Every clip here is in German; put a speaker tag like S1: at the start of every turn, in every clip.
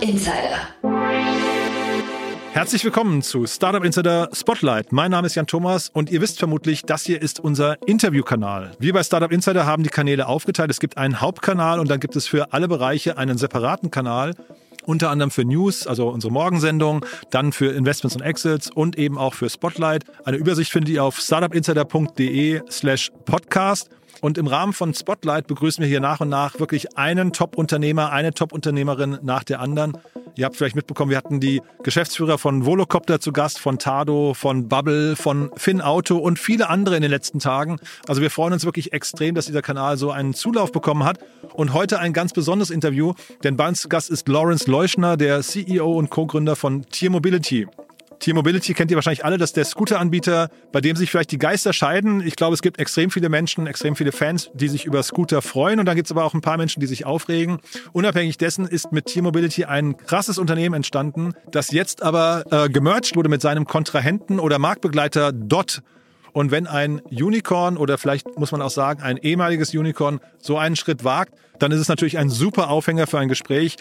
S1: Insider.
S2: Herzlich willkommen zu Startup Insider Spotlight. Mein Name ist Jan Thomas und ihr wisst vermutlich, das hier ist unser Interviewkanal. Wir bei Startup Insider haben die Kanäle aufgeteilt. Es gibt einen Hauptkanal und dann gibt es für alle Bereiche einen separaten Kanal unter anderem für News, also unsere Morgensendung, dann für Investments und Exits und eben auch für Spotlight. Eine Übersicht findet ihr auf startupinsider.de slash podcast. Und im Rahmen von Spotlight begrüßen wir hier nach und nach wirklich einen Top-Unternehmer, eine Top-Unternehmerin nach der anderen. Ihr habt vielleicht mitbekommen, wir hatten die Geschäftsführer von Volocopter zu Gast, von Tado, von Bubble, von Finn Auto und viele andere in den letzten Tagen. Also wir freuen uns wirklich extrem, dass dieser Kanal so einen Zulauf bekommen hat. Und heute ein ganz besonderes Interview, denn bei uns Gast ist Lawrence Leuschner, der CEO und Co-Gründer von Tier Mobility. T-Mobility kennt ihr wahrscheinlich alle, das ist der Scooteranbieter, bei dem sich vielleicht die Geister scheiden. Ich glaube, es gibt extrem viele Menschen, extrem viele Fans, die sich über Scooter freuen. Und dann gibt es aber auch ein paar Menschen, die sich aufregen. Unabhängig dessen ist mit T-Mobility ein krasses Unternehmen entstanden, das jetzt aber äh, gemerged wurde mit seinem Kontrahenten oder Marktbegleiter Dot. Und wenn ein Unicorn oder vielleicht muss man auch sagen, ein ehemaliges Unicorn so einen Schritt wagt, dann ist es natürlich ein super Aufhänger für ein Gespräch.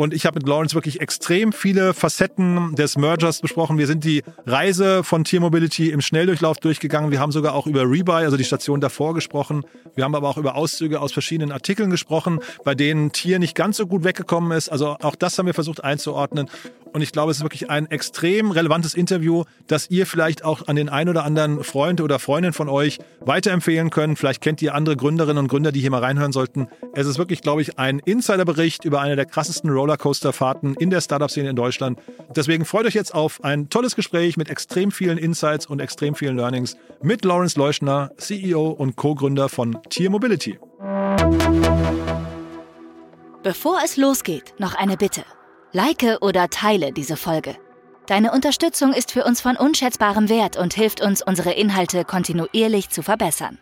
S2: Und ich habe mit Lawrence wirklich extrem viele Facetten des Mergers besprochen. Wir sind die Reise von Tier Mobility im Schnelldurchlauf durchgegangen. Wir haben sogar auch über Rebuy, also die Station davor, gesprochen. Wir haben aber auch über Auszüge aus verschiedenen Artikeln gesprochen, bei denen Tier nicht ganz so gut weggekommen ist. Also auch das haben wir versucht einzuordnen. Und ich glaube, es ist wirklich ein extrem relevantes Interview, das ihr vielleicht auch an den ein oder anderen Freund oder Freundin von euch weiterempfehlen könnt. Vielleicht kennt ihr andere Gründerinnen und Gründer, die hier mal reinhören sollten. Es ist wirklich, glaube ich, ein Insiderbericht über eine der krassesten Rollercoaster-Fahrten in der Startup-Szene in Deutschland. Deswegen freut euch jetzt auf ein tolles Gespräch mit extrem vielen Insights und extrem vielen Learnings mit Lawrence Leuschner, CEO und Co-Gründer von Tier Mobility.
S1: Bevor es losgeht, noch eine Bitte. Like oder teile diese Folge. Deine Unterstützung ist für uns von unschätzbarem Wert und hilft uns, unsere Inhalte kontinuierlich zu verbessern.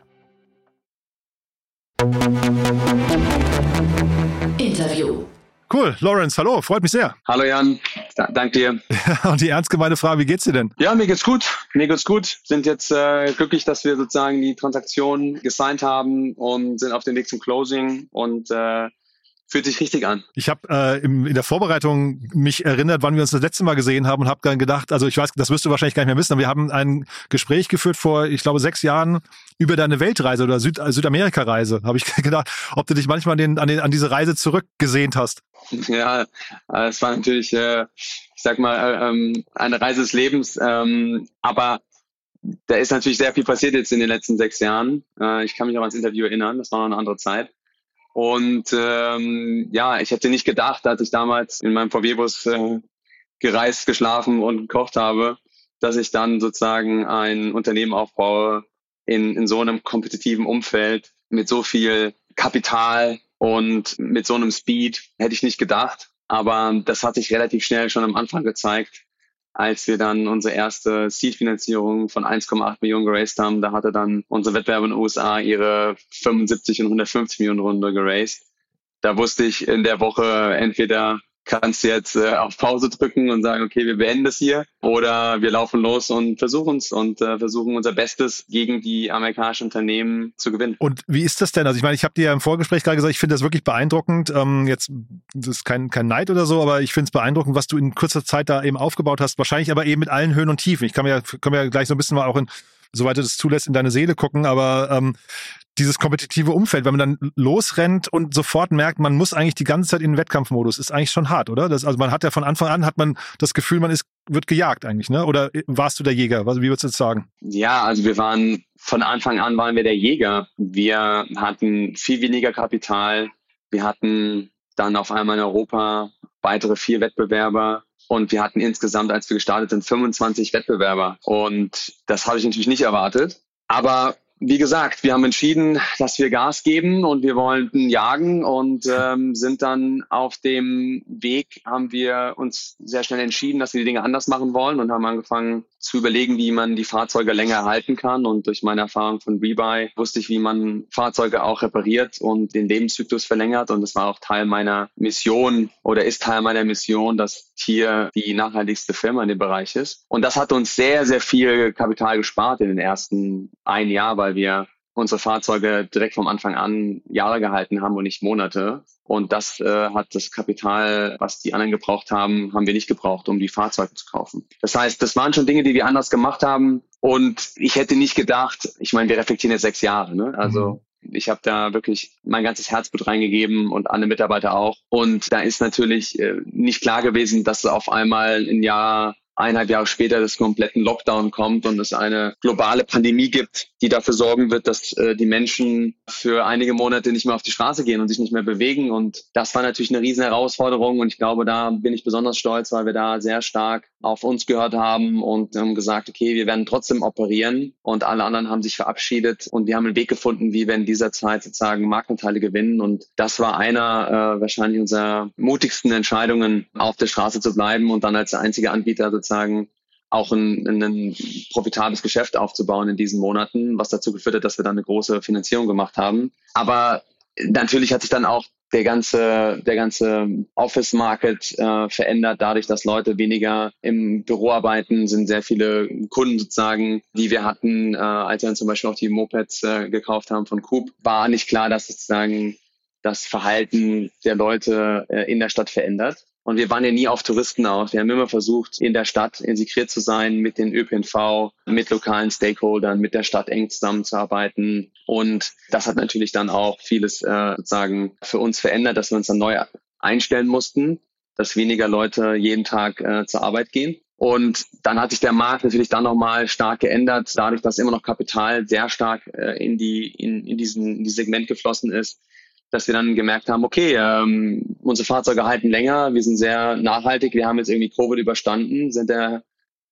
S1: Interview.
S2: Cool, Lawrence, hallo, freut mich sehr.
S3: Hallo Jan, da, danke dir.
S2: und die ernst gemeinte Frage, wie geht's dir denn?
S3: Ja, mir geht's gut. Mir geht's gut. Sind jetzt äh, glücklich, dass wir sozusagen die Transaktion gesigned haben und sind auf dem Weg zum Closing und äh, Fühlt sich richtig an.
S2: Ich habe äh, in der Vorbereitung mich erinnert, wann wir uns das letzte Mal gesehen haben und habe dann gedacht, also ich weiß, das wirst du wahrscheinlich gar nicht mehr wissen, aber wir haben ein Gespräch geführt vor, ich glaube, sechs Jahren über deine Weltreise oder Süd Südamerika-Reise. Habe ich gedacht, ob du dich manchmal an, den, an, den, an diese Reise zurückgesehnt hast.
S3: Ja, äh, es war natürlich, äh, ich sag mal, äh, ähm, eine Reise des Lebens, ähm, aber da ist natürlich sehr viel passiert jetzt in den letzten sechs Jahren. Äh, ich kann mich auch ans Interview erinnern, das war noch eine andere Zeit. Und ähm, ja, ich hätte nicht gedacht, als ich damals in meinem VW-Bus äh, gereist, geschlafen und gekocht habe, dass ich dann sozusagen ein Unternehmen aufbaue in, in so einem kompetitiven Umfeld mit so viel Kapital und mit so einem Speed. Hätte ich nicht gedacht. Aber das hat sich relativ schnell schon am Anfang gezeigt, als wir dann unsere erste Seed-Finanzierung von 1,8 Millionen geraced haben, da hatte dann unsere Wettbewerber in den USA ihre 75 und 150 Millionen Runde geraced. Da wusste ich in der Woche entweder kannst jetzt äh, auf Pause drücken und sagen, okay, wir beenden das hier oder wir laufen los und versuchen es und äh, versuchen unser Bestes gegen die amerikanischen Unternehmen zu gewinnen.
S2: Und wie ist das denn? Also ich meine, ich habe dir ja im Vorgespräch gerade gesagt, ich finde das wirklich beeindruckend. Ähm, jetzt das ist kein, kein Neid oder so, aber ich finde es beeindruckend, was du in kurzer Zeit da eben aufgebaut hast. Wahrscheinlich aber eben mit allen Höhen und Tiefen. Ich kann mir ja, können wir ja gleich so ein bisschen mal auch in soweit du das zulässt, in deine Seele gucken. Aber ähm, dieses kompetitive Umfeld, wenn man dann losrennt und sofort merkt, man muss eigentlich die ganze Zeit in den Wettkampfmodus, ist eigentlich schon hart, oder? Das, also man hat ja von Anfang an hat man das Gefühl, man ist wird gejagt eigentlich, ne? Oder warst du der Jäger? Wie würdest du jetzt sagen?
S3: Ja, also wir waren von Anfang an waren wir der Jäger. Wir hatten viel weniger Kapital. Wir hatten dann auf einmal in Europa weitere vier Wettbewerber. Und wir hatten insgesamt, als wir gestartet sind, 25 Wettbewerber. Und das habe ich natürlich nicht erwartet. Aber wie gesagt, wir haben entschieden, dass wir Gas geben und wir wollten jagen und ähm, sind dann auf dem Weg, haben wir uns sehr schnell entschieden, dass wir die Dinge anders machen wollen und haben angefangen zu überlegen, wie man die Fahrzeuge länger erhalten kann. Und durch meine Erfahrung von Rebuy wusste ich, wie man Fahrzeuge auch repariert und den Lebenszyklus verlängert. Und das war auch Teil meiner Mission oder ist Teil meiner Mission, dass hier die nachhaltigste Firma in dem Bereich ist. Und das hat uns sehr, sehr viel Kapital gespart in den ersten ein Jahr, weil wir unsere Fahrzeuge direkt vom Anfang an Jahre gehalten haben und nicht Monate. Und das äh, hat das Kapital, was die anderen gebraucht haben, haben wir nicht gebraucht, um die Fahrzeuge zu kaufen. Das heißt, das waren schon Dinge, die wir anders gemacht haben. Und ich hätte nicht gedacht, ich meine, wir reflektieren jetzt sechs Jahre, ne? Also mhm. ich habe da wirklich mein ganzes Herzblut reingegeben und alle Mitarbeiter auch. Und da ist natürlich äh, nicht klar gewesen, dass auf einmal ein Jahr eineinhalb Jahre später des kompletten Lockdown kommt und es eine globale Pandemie gibt, die dafür sorgen wird, dass äh, die Menschen für einige Monate nicht mehr auf die Straße gehen und sich nicht mehr bewegen. Und das war natürlich eine riesen Herausforderung. Und ich glaube, da bin ich besonders stolz, weil wir da sehr stark auf uns gehört haben und haben gesagt, okay, wir werden trotzdem operieren. Und alle anderen haben sich verabschiedet und wir haben einen Weg gefunden, wie wir in dieser Zeit sozusagen Markenteile gewinnen. Und das war einer äh, wahrscheinlich unserer mutigsten Entscheidungen, auf der Straße zu bleiben und dann als einziger Anbieter sozusagen auch ein, ein profitables Geschäft aufzubauen in diesen Monaten, was dazu geführt hat, dass wir dann eine große Finanzierung gemacht haben. Aber natürlich hat sich dann auch der ganze, der ganze Office-Market äh, verändert, dadurch, dass Leute weniger im Büro arbeiten, sind sehr viele Kunden sozusagen, die wir hatten, äh, als wir dann zum Beispiel auch die Mopeds äh, gekauft haben von Coop, war nicht klar, dass sozusagen das Verhalten der Leute äh, in der Stadt verändert. Und wir waren ja nie auf Touristen aus. Wir haben immer versucht, in der Stadt integriert zu sein mit den ÖPNV, mit lokalen Stakeholdern, mit der Stadt eng zusammenzuarbeiten. Und das hat natürlich dann auch vieles äh, sozusagen für uns verändert, dass wir uns dann neu einstellen mussten, dass weniger Leute jeden Tag äh, zur Arbeit gehen. Und dann hat sich der Markt natürlich dann nochmal stark geändert, dadurch, dass immer noch Kapital sehr stark äh, in, die, in, in, diesen, in dieses Segment geflossen ist dass wir dann gemerkt haben, okay, ähm, unsere Fahrzeuge halten länger, wir sind sehr nachhaltig, wir haben jetzt irgendwie Covid überstanden, sind da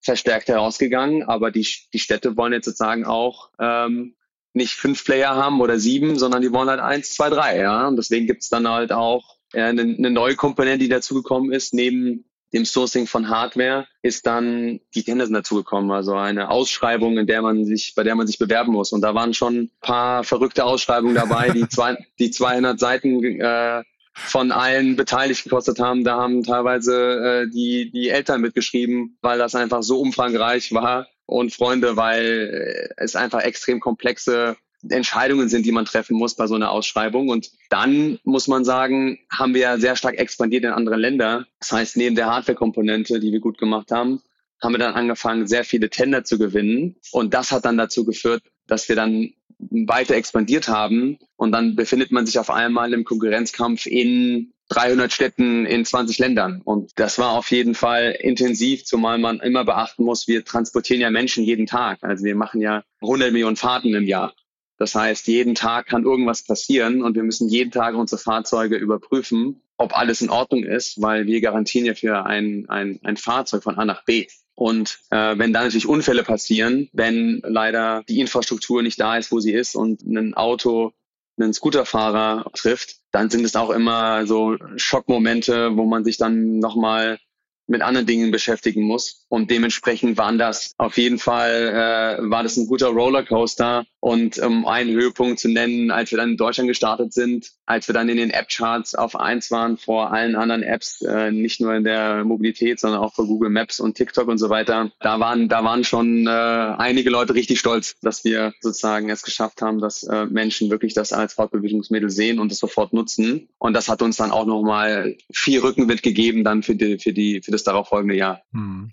S3: verstärkt herausgegangen, aber die, die Städte wollen jetzt sozusagen auch ähm, nicht fünf Player haben oder sieben, sondern die wollen halt eins, zwei, drei, ja. Und deswegen gibt's dann halt auch äh, eine, eine neue Komponente, die dazugekommen ist, neben dem Sourcing von Hardware ist dann die Tendenzen dazugekommen, also eine Ausschreibung, in der man sich, bei der man sich bewerben muss. Und da waren schon ein paar verrückte Ausschreibungen dabei, die, zwei, die 200 Seiten äh, von allen Beteiligten gekostet haben. Da haben teilweise äh, die, die Eltern mitgeschrieben, weil das einfach so umfangreich war und Freunde, weil äh, es einfach extrem komplexe Entscheidungen sind, die man treffen muss bei so einer Ausschreibung. Und dann muss man sagen, haben wir ja sehr stark expandiert in andere Länder. Das heißt, neben der Hardware-Komponente, die wir gut gemacht haben, haben wir dann angefangen, sehr viele Tender zu gewinnen. Und das hat dann dazu geführt, dass wir dann weiter expandiert haben. Und dann befindet man sich auf einmal im Konkurrenzkampf in 300 Städten in 20 Ländern. Und das war auf jeden Fall intensiv, zumal man immer beachten muss, wir transportieren ja Menschen jeden Tag. Also wir machen ja 100 Millionen Fahrten im Jahr. Das heißt, jeden Tag kann irgendwas passieren und wir müssen jeden Tag unsere Fahrzeuge überprüfen, ob alles in Ordnung ist, weil wir garantieren ja für ein, ein, ein Fahrzeug von A nach B. Und äh, wenn da natürlich Unfälle passieren, wenn leider die Infrastruktur nicht da ist, wo sie ist und ein Auto einen Scooterfahrer trifft, dann sind es auch immer so Schockmomente, wo man sich dann nochmal mit anderen Dingen beschäftigen muss. Und dementsprechend waren das auf jeden Fall, äh, war das ein guter Rollercoaster. Und um einen Höhepunkt zu nennen, als wir dann in Deutschland gestartet sind, als wir dann in den App-Charts auf eins waren vor allen anderen Apps, äh, nicht nur in der Mobilität, sondern auch vor Google Maps und TikTok und so weiter, da waren, da waren schon äh, einige Leute richtig stolz, dass wir sozusagen es geschafft haben, dass äh, Menschen wirklich das als Fortbewegungsmittel sehen und es sofort nutzen. Und das hat uns dann auch nochmal viel Rückenwind gegeben dann für die, für die, für das darauffolgende Jahr. Hm.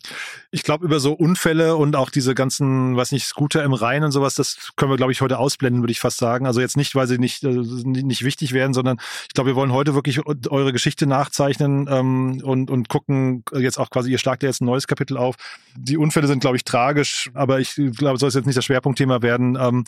S2: Ich glaube, über so Unfälle und auch diese ganzen, was nicht, Scooter im Rhein und sowas, das können wir, glaube ich, heute ausblenden, würde ich fast sagen. Also jetzt nicht, weil sie nicht, äh, nicht wichtig werden, sondern ich glaube, wir wollen heute wirklich eure Geschichte nachzeichnen ähm, und, und gucken jetzt auch quasi, ihr schlagt ja jetzt ein neues Kapitel auf. Die Unfälle sind, glaube ich, tragisch, aber ich glaube, soll es jetzt nicht das Schwerpunktthema werden. Ähm,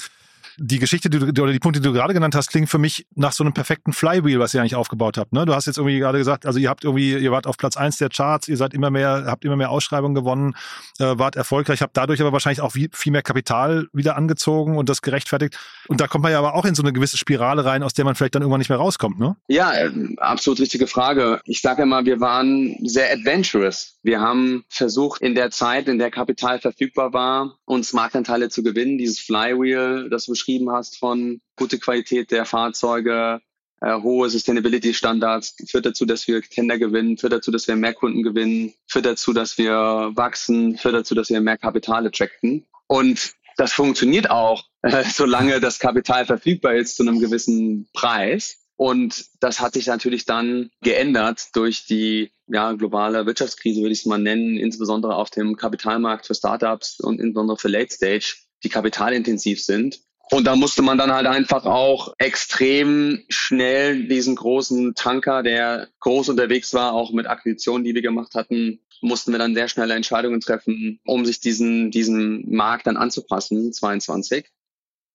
S2: die Geschichte die du, oder die Punkte, die du gerade genannt hast, klingen für mich nach so einem perfekten Flywheel, was ihr eigentlich aufgebaut habt. Ne? Du hast jetzt irgendwie gerade gesagt, also ihr habt irgendwie, ihr wart auf Platz eins der Charts, ihr seid immer mehr, habt immer mehr Ausschreibungen gewonnen, äh, wart erfolgreich, habt dadurch aber wahrscheinlich auch viel mehr Kapital wieder angezogen und das gerechtfertigt. Und da kommt man ja aber auch in so eine gewisse Spirale rein, aus der man vielleicht dann irgendwann nicht mehr rauskommt, ne?
S3: Ja, äh, absolut richtige Frage. Ich sage immer, wir waren sehr adventurous. Wir haben versucht, in der Zeit, in der Kapital verfügbar war, uns Marktanteile zu gewinnen. Dieses Flywheel, das du beschrieben hast von gute Qualität der Fahrzeuge, äh, hohe Sustainability-Standards, führt dazu, dass wir Tender gewinnen, führt dazu, dass wir mehr Kunden gewinnen, führt dazu, dass wir wachsen, führt dazu, dass wir mehr Kapital attracten. Und das funktioniert auch äh, solange das Kapital verfügbar ist zu einem gewissen Preis. Und das hat sich natürlich dann geändert durch die ja, globale Wirtschaftskrise, würde ich es mal nennen, insbesondere auf dem Kapitalmarkt für Startups und insbesondere für Late Stage, die kapitalintensiv sind. Und da musste man dann halt einfach auch extrem schnell diesen großen Tanker, der groß unterwegs war, auch mit Akquisitionen, die wir gemacht hatten, mussten wir dann sehr schnelle Entscheidungen treffen, um sich diesen, diesen Markt dann anzupassen, 22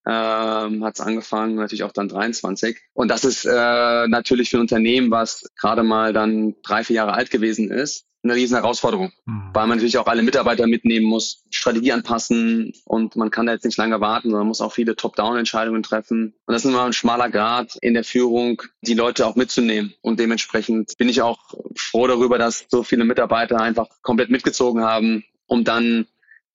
S3: ähm, hat es angefangen, natürlich auch dann 23. Und das ist äh, natürlich für ein Unternehmen, was gerade mal dann drei, vier Jahre alt gewesen ist, eine riesen Herausforderung, mhm. weil man natürlich auch alle Mitarbeiter mitnehmen muss, Strategie anpassen und man kann da jetzt nicht lange warten, sondern muss auch viele Top-Down-Entscheidungen treffen. Und das ist immer ein schmaler Grad in der Führung, die Leute auch mitzunehmen. Und dementsprechend bin ich auch froh darüber, dass so viele Mitarbeiter einfach komplett mitgezogen haben, um dann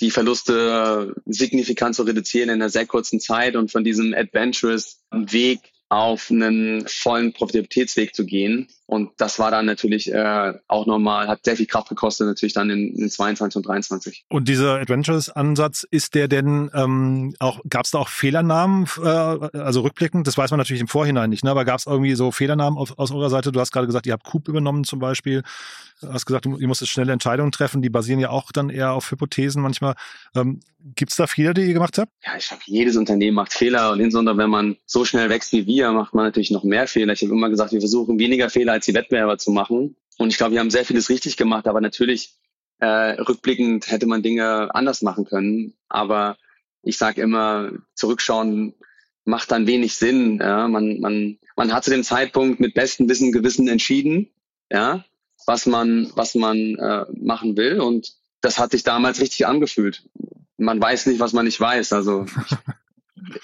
S3: die Verluste signifikant zu reduzieren in einer sehr kurzen Zeit und von diesem adventurous Weg auf einen vollen Profitabilitätsweg zu gehen. Und das war dann natürlich äh, auch normal, hat sehr viel Kraft gekostet, natürlich dann in, in 22 und 23.
S2: Und dieser Adventures-Ansatz, ist der denn ähm, auch, gab es da auch Fehlernamen, äh, also rückblickend, das weiß man natürlich im Vorhinein nicht, ne? aber gab es irgendwie so Fehlernamen auf, aus eurer Seite? Du hast gerade gesagt, ihr habt Coop übernommen zum Beispiel. Du hast gesagt, ihr musstet schnelle Entscheidungen treffen, die basieren ja auch dann eher auf Hypothesen manchmal. Ähm, Gibt es da Fehler, die ihr gemacht habt?
S3: Ja, ich glaube, jedes Unternehmen macht Fehler und insbesondere wenn man so schnell wächst wie wir, macht man natürlich noch mehr Fehler. Ich habe immer gesagt, wir versuchen weniger Fehler als die Wettbewerber zu machen. Und ich glaube, wir haben sehr vieles richtig gemacht, aber natürlich äh, rückblickend hätte man Dinge anders machen können. Aber ich sage immer, zurückschauen macht dann wenig Sinn. Ja? Man, man, man hat zu dem Zeitpunkt mit bestem Wissen Gewissen entschieden. Ja, was man, was man äh, machen will. Und das hat sich damals richtig angefühlt. Man weiß nicht, was man nicht weiß. Also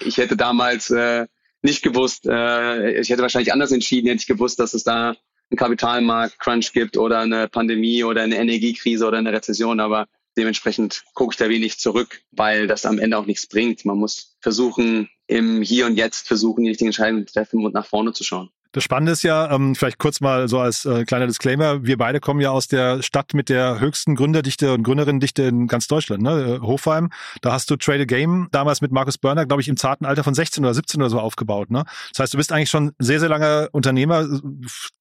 S3: ich, ich hätte damals äh, nicht gewusst, äh, ich hätte wahrscheinlich anders entschieden, hätte ich gewusst, dass es da einen Kapitalmarkt-Crunch gibt oder eine Pandemie oder eine Energiekrise oder eine Rezession, aber dementsprechend gucke ich da wenig zurück, weil das am Ende auch nichts bringt. Man muss versuchen, im Hier und Jetzt versuchen, die richtigen Entscheidungen zu treffen und nach vorne zu schauen.
S2: Das Spannende ist ja, ähm, vielleicht kurz mal so als äh, kleiner Disclaimer, wir beide kommen ja aus der Stadt mit der höchsten Gründerdichte und Gründerinnendichte in ganz Deutschland, ne? Äh, Hofheim. Da hast du Trade a Game damals mit Markus Börner, glaube ich, im zarten Alter von 16 oder 17 oder so aufgebaut. Ne? Das heißt, du bist eigentlich schon sehr, sehr lange Unternehmer.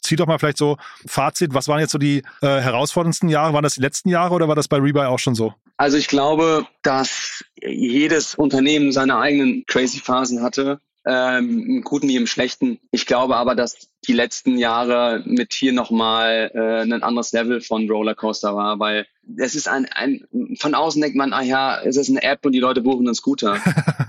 S2: Zieh doch mal vielleicht so Fazit, was waren jetzt so die äh, herausforderndsten Jahre? Waren das die letzten Jahre oder war das bei Rebuy auch schon so?
S3: Also ich glaube, dass jedes Unternehmen seine eigenen crazy Phasen hatte ähm, im Guten wie im Schlechten. Ich glaube aber, dass die letzten Jahre mit hier nochmal äh, ein anderes Level von Rollercoaster war, weil es ist ein, ein, von außen denkt man, ah ja, es ist eine App und die Leute buchen einen Scooter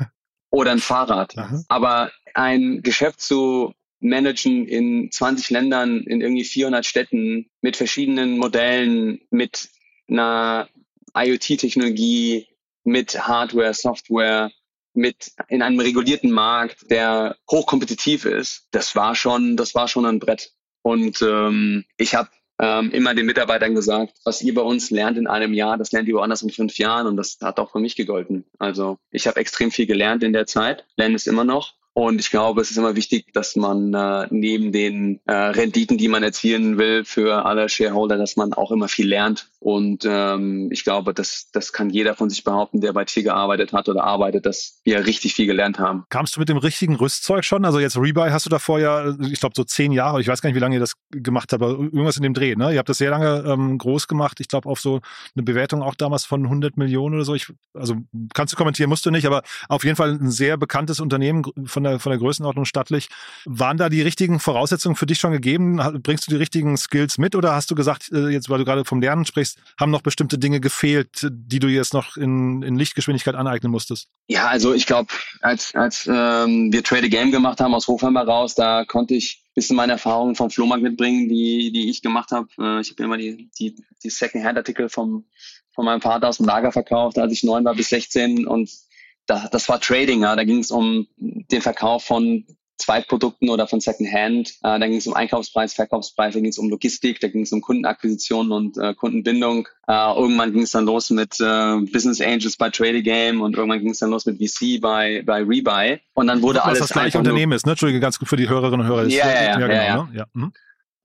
S3: oder ein Fahrrad. Aha. Aber ein Geschäft zu managen in 20 Ländern, in irgendwie 400 Städten mit verschiedenen Modellen, mit einer IoT-Technologie, mit Hardware, Software, mit in einem regulierten Markt, der hochkompetitiv ist, das war schon, das war schon ein Brett. Und ähm, ich habe ähm, immer den Mitarbeitern gesagt, was ihr bei uns lernt in einem Jahr, das lernt ihr woanders in fünf Jahren und das hat auch für mich gegolten. Also ich habe extrem viel gelernt in der Zeit, lerne es immer noch und ich glaube, es ist immer wichtig, dass man äh, neben den äh, Renditen, die man erzielen will für alle Shareholder, dass man auch immer viel lernt. Und ähm, ich glaube, das, das kann jeder von sich behaupten, der bei Tier gearbeitet hat oder arbeitet, dass wir richtig viel gelernt haben.
S2: Kamst du mit dem richtigen Rüstzeug schon? Also jetzt Rebuy hast du davor ja, ich glaube, so zehn Jahre, ich weiß gar nicht, wie lange ihr das gemacht habt, aber irgendwas in dem Dreh. Ne? Ihr habt das sehr lange ähm, groß gemacht. Ich glaube, auf so eine Bewertung auch damals von 100 Millionen oder so. Ich, also kannst du kommentieren, musst du nicht, aber auf jeden Fall ein sehr bekanntes Unternehmen von der, von der Größenordnung stattlich. Waren da die richtigen Voraussetzungen für dich schon gegeben? Bringst du die richtigen Skills mit oder hast du gesagt, äh, jetzt weil du gerade vom Lernen sprichst, haben noch bestimmte Dinge gefehlt, die du jetzt noch in, in Lichtgeschwindigkeit aneignen musstest?
S3: Ja, also ich glaube, als, als ähm, wir Trade a Game gemacht haben aus Hofheim heraus, da konnte ich ein bisschen meine Erfahrungen vom Flohmarkt mitbringen, die, die ich gemacht habe. Äh, ich habe immer die, die, die Second-Hand-Artikel vom, von meinem Vater aus dem Lager verkauft, als ich neun war bis 16 und da, das war Trading, ja. da ging es um den Verkauf von Zweitprodukten oder von Secondhand. Äh, da ging es um Einkaufspreis, Verkaufspreis, da ging es um Logistik, da ging es um Kundenakquisition und äh, Kundenbindung. Äh, irgendwann ging es dann los mit äh, Business Angels bei Trade Game und irgendwann ging es dann los mit VC bei, bei Rebuy. Und dann wurde Was alles.
S2: Was das gleiche Unternehmen ist, ne? Entschuldige, ganz gut für die Hörerinnen und Hörer.
S3: Ja, ja, ja. ja, genau, ja, Ne? ja. Mhm.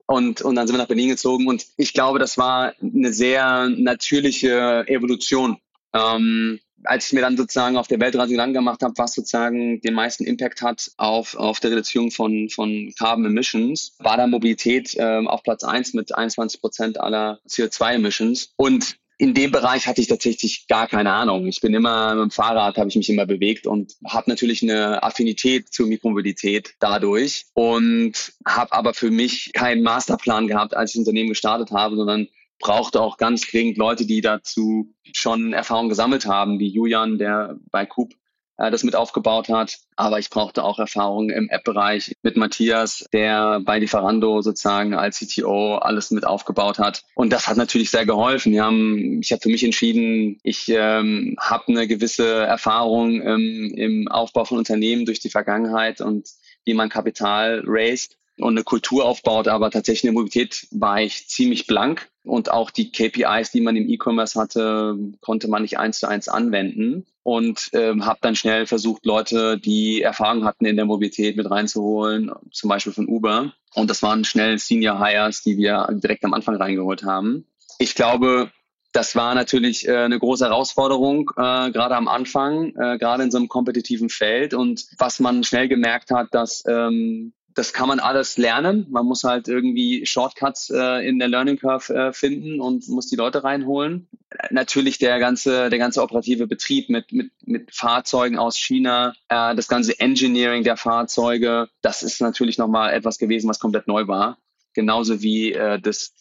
S3: Und, und dann sind wir nach Berlin gezogen und ich glaube, das war eine sehr natürliche Evolution ähm, als ich mir dann sozusagen auf der Weltreise Gedanken gemacht habe, was sozusagen den meisten Impact hat auf, auf der Reduzierung von, von Carbon Emissions, war da Mobilität ähm, auf Platz eins mit 21 Prozent aller CO2-Emissions. Und in dem Bereich hatte ich tatsächlich gar keine Ahnung. Ich bin immer mit dem Fahrrad, habe ich mich immer bewegt und habe natürlich eine Affinität zur Mikromobilität dadurch und habe aber für mich keinen Masterplan gehabt, als ich das Unternehmen gestartet habe, sondern brauchte auch ganz dringend Leute, die dazu schon Erfahrung gesammelt haben, wie Julian, der bei Coop äh, das mit aufgebaut hat. Aber ich brauchte auch Erfahrung im App-Bereich mit Matthias, der bei Lieferando sozusagen als CTO alles mit aufgebaut hat. Und das hat natürlich sehr geholfen. Wir haben, ich habe für mich entschieden, ich ähm, habe eine gewisse Erfahrung ähm, im Aufbau von Unternehmen durch die Vergangenheit und wie man Kapital raised und eine Kultur aufbaut, aber tatsächlich in der Mobilität war ich ziemlich blank und auch die KPIs, die man im E-Commerce hatte, konnte man nicht eins zu eins anwenden und ähm, habe dann schnell versucht, Leute, die Erfahrung hatten in der Mobilität mit reinzuholen, zum Beispiel von Uber. Und das waren schnell Senior Hires, die wir direkt am Anfang reingeholt haben. Ich glaube, das war natürlich äh, eine große Herausforderung, äh, gerade am Anfang, äh, gerade in so einem kompetitiven Feld. Und was man schnell gemerkt hat, dass ähm, das kann man alles lernen. Man muss halt irgendwie Shortcuts äh, in der Learning Curve äh, finden und muss die Leute reinholen. Natürlich der ganze, der ganze operative Betrieb mit, mit, mit Fahrzeugen aus China, äh, das ganze Engineering der Fahrzeuge, das ist natürlich nochmal etwas gewesen, was komplett neu war. Genauso wie äh, das,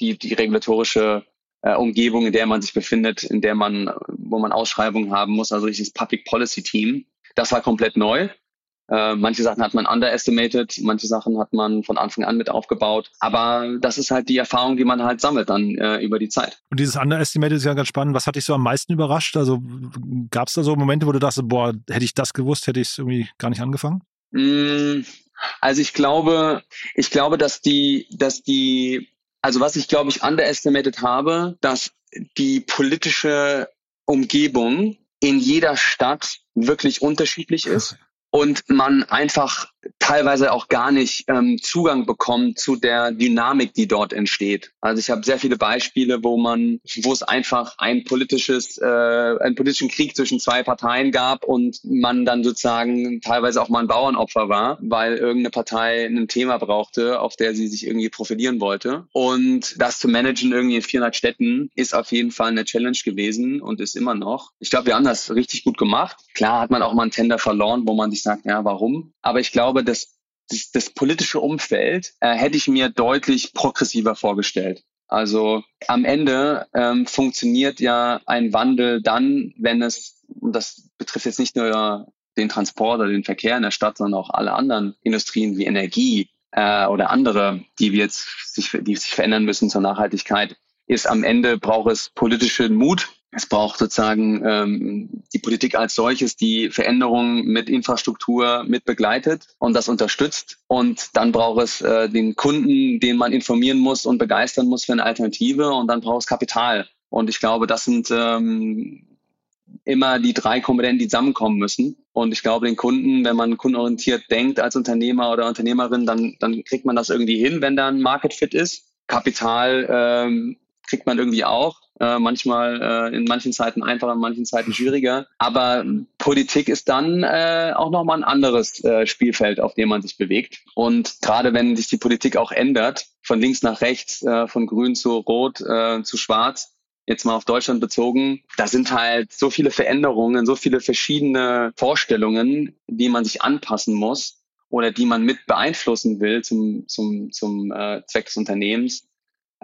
S3: die, die regulatorische äh, Umgebung, in der man sich befindet, in der man, wo man Ausschreibungen haben muss, also dieses Public Policy Team. Das war komplett neu. Äh, manche Sachen hat man underestimated, manche Sachen hat man von Anfang an mit aufgebaut. Aber das ist halt die Erfahrung, die man halt sammelt dann äh, über die Zeit.
S2: Und dieses underestimated ist ja ganz spannend. Was hat dich so am meisten überrascht? Also gab es da so Momente, wo du dachtest, boah, hätte ich das gewusst, hätte ich es irgendwie gar nicht angefangen?
S3: Mm, also ich glaube, ich glaube, dass die, dass die, also was ich glaube ich underestimated habe, dass die politische Umgebung in jeder Stadt wirklich unterschiedlich ist und man einfach teilweise auch gar nicht ähm, Zugang bekommt zu der Dynamik, die dort entsteht. Also ich habe sehr viele Beispiele, wo man, wo es einfach ein politisches, äh, einen politischen Krieg zwischen zwei Parteien gab und man dann sozusagen teilweise auch mal ein Bauernopfer war, weil irgendeine Partei ein Thema brauchte, auf der sie sich irgendwie profilieren wollte. Und das zu managen irgendwie in 400 Städten ist auf jeden Fall eine Challenge gewesen und ist immer noch. Ich glaube, wir haben das richtig gut gemacht. Klar hat man auch mal einen Tender verloren, wo man sich sagt, ja, warum? Aber ich glaube, dass das, das politische Umfeld äh, hätte ich mir deutlich progressiver vorgestellt. Also am Ende ähm, funktioniert ja ein Wandel dann, wenn es, und das betrifft jetzt nicht nur den Transport oder den Verkehr in der Stadt, sondern auch alle anderen Industrien wie Energie äh, oder andere, die wir jetzt sich, die sich verändern müssen zur Nachhaltigkeit, ist am Ende braucht es politischen Mut, es braucht sozusagen ähm, die Politik als solches, die Veränderungen mit Infrastruktur mit begleitet und das unterstützt. Und dann braucht es äh, den Kunden, den man informieren muss und begeistern muss für eine Alternative. Und dann braucht es Kapital. Und ich glaube, das sind ähm, immer die drei Komponenten, die zusammenkommen müssen. Und ich glaube, den Kunden, wenn man kundenorientiert denkt als Unternehmer oder Unternehmerin, dann, dann kriegt man das irgendwie hin, wenn da ein Market Fit ist. Kapital ähm, kriegt man irgendwie auch. Äh, manchmal äh, in manchen Zeiten einfacher, in manchen Zeiten schwieriger. Aber Politik ist dann äh, auch nochmal ein anderes äh, Spielfeld, auf dem man sich bewegt. Und gerade wenn sich die Politik auch ändert, von links nach rechts, äh, von grün zu rot äh, zu schwarz, jetzt mal auf Deutschland bezogen, da sind halt so viele Veränderungen, so viele verschiedene Vorstellungen, die man sich anpassen muss oder die man mit beeinflussen will zum, zum, zum äh, Zweck des Unternehmens,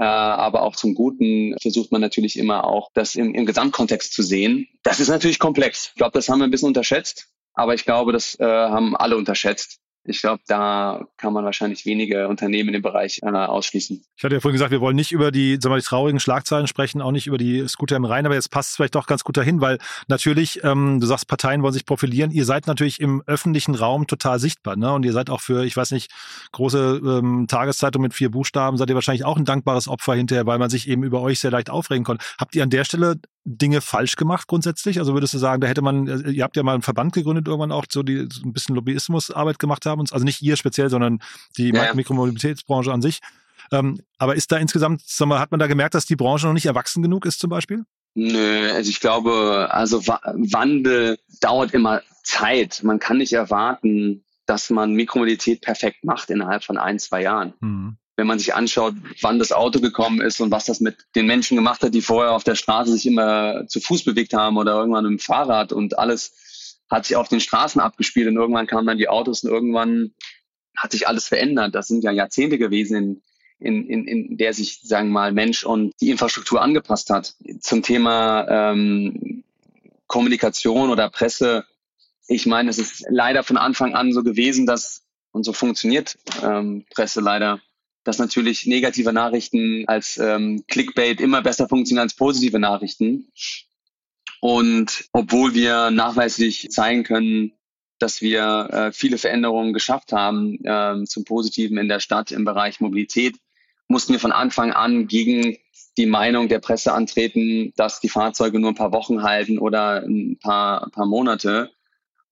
S3: aber auch zum Guten versucht man natürlich immer auch, das im, im Gesamtkontext zu sehen. Das ist natürlich komplex. Ich glaube, das haben wir ein bisschen unterschätzt, aber ich glaube, das äh, haben alle unterschätzt. Ich glaube, da kann man wahrscheinlich wenige Unternehmen im Bereich äh, ausschließen.
S2: Ich hatte ja vorhin gesagt, wir wollen nicht über die, sagen wir, die traurigen Schlagzeilen sprechen, auch nicht über die Scooter im Rhein, aber jetzt passt es vielleicht doch ganz gut dahin, weil natürlich, ähm, du sagst, Parteien wollen sich profilieren. Ihr seid natürlich im öffentlichen Raum total sichtbar, ne? Und ihr seid auch für, ich weiß nicht, große ähm, Tageszeitung mit vier Buchstaben, seid ihr wahrscheinlich auch ein dankbares Opfer hinterher, weil man sich eben über euch sehr leicht aufregen konnte. Habt ihr an der Stelle Dinge falsch gemacht grundsätzlich? Also würdest du sagen, da hätte man, ihr habt ja mal einen Verband gegründet, irgendwann auch so die so ein bisschen Lobbyismusarbeit gemacht haben, also nicht ihr speziell, sondern die ja, Mikromobilitätsbranche an sich. Ähm, aber ist da insgesamt, sag mal, hat man da gemerkt, dass die Branche noch nicht erwachsen genug ist zum Beispiel?
S3: Nö, also ich glaube, also Wandel dauert immer Zeit. Man kann nicht erwarten, dass man Mikromobilität perfekt macht innerhalb von ein, zwei Jahren. Mhm. Wenn man sich anschaut, wann das Auto gekommen ist und was das mit den Menschen gemacht hat, die vorher auf der Straße sich immer zu Fuß bewegt haben oder irgendwann mit dem Fahrrad und alles hat sich auf den Straßen abgespielt und irgendwann kamen dann die Autos und irgendwann hat sich alles verändert. Das sind ja Jahrzehnte gewesen, in, in, in der sich, sagen wir mal, Mensch und die Infrastruktur angepasst hat. Zum Thema ähm, Kommunikation oder Presse ich meine, es ist leider von Anfang an so gewesen, dass, und so funktioniert ähm, Presse leider, dass natürlich negative Nachrichten als ähm, Clickbait immer besser funktionieren als positive Nachrichten. Und obwohl wir nachweislich zeigen können, dass wir äh, viele Veränderungen geschafft haben äh, zum Positiven in der Stadt im Bereich Mobilität, mussten wir von Anfang an gegen die Meinung der Presse antreten, dass die Fahrzeuge nur ein paar Wochen halten oder ein paar, ein paar Monate.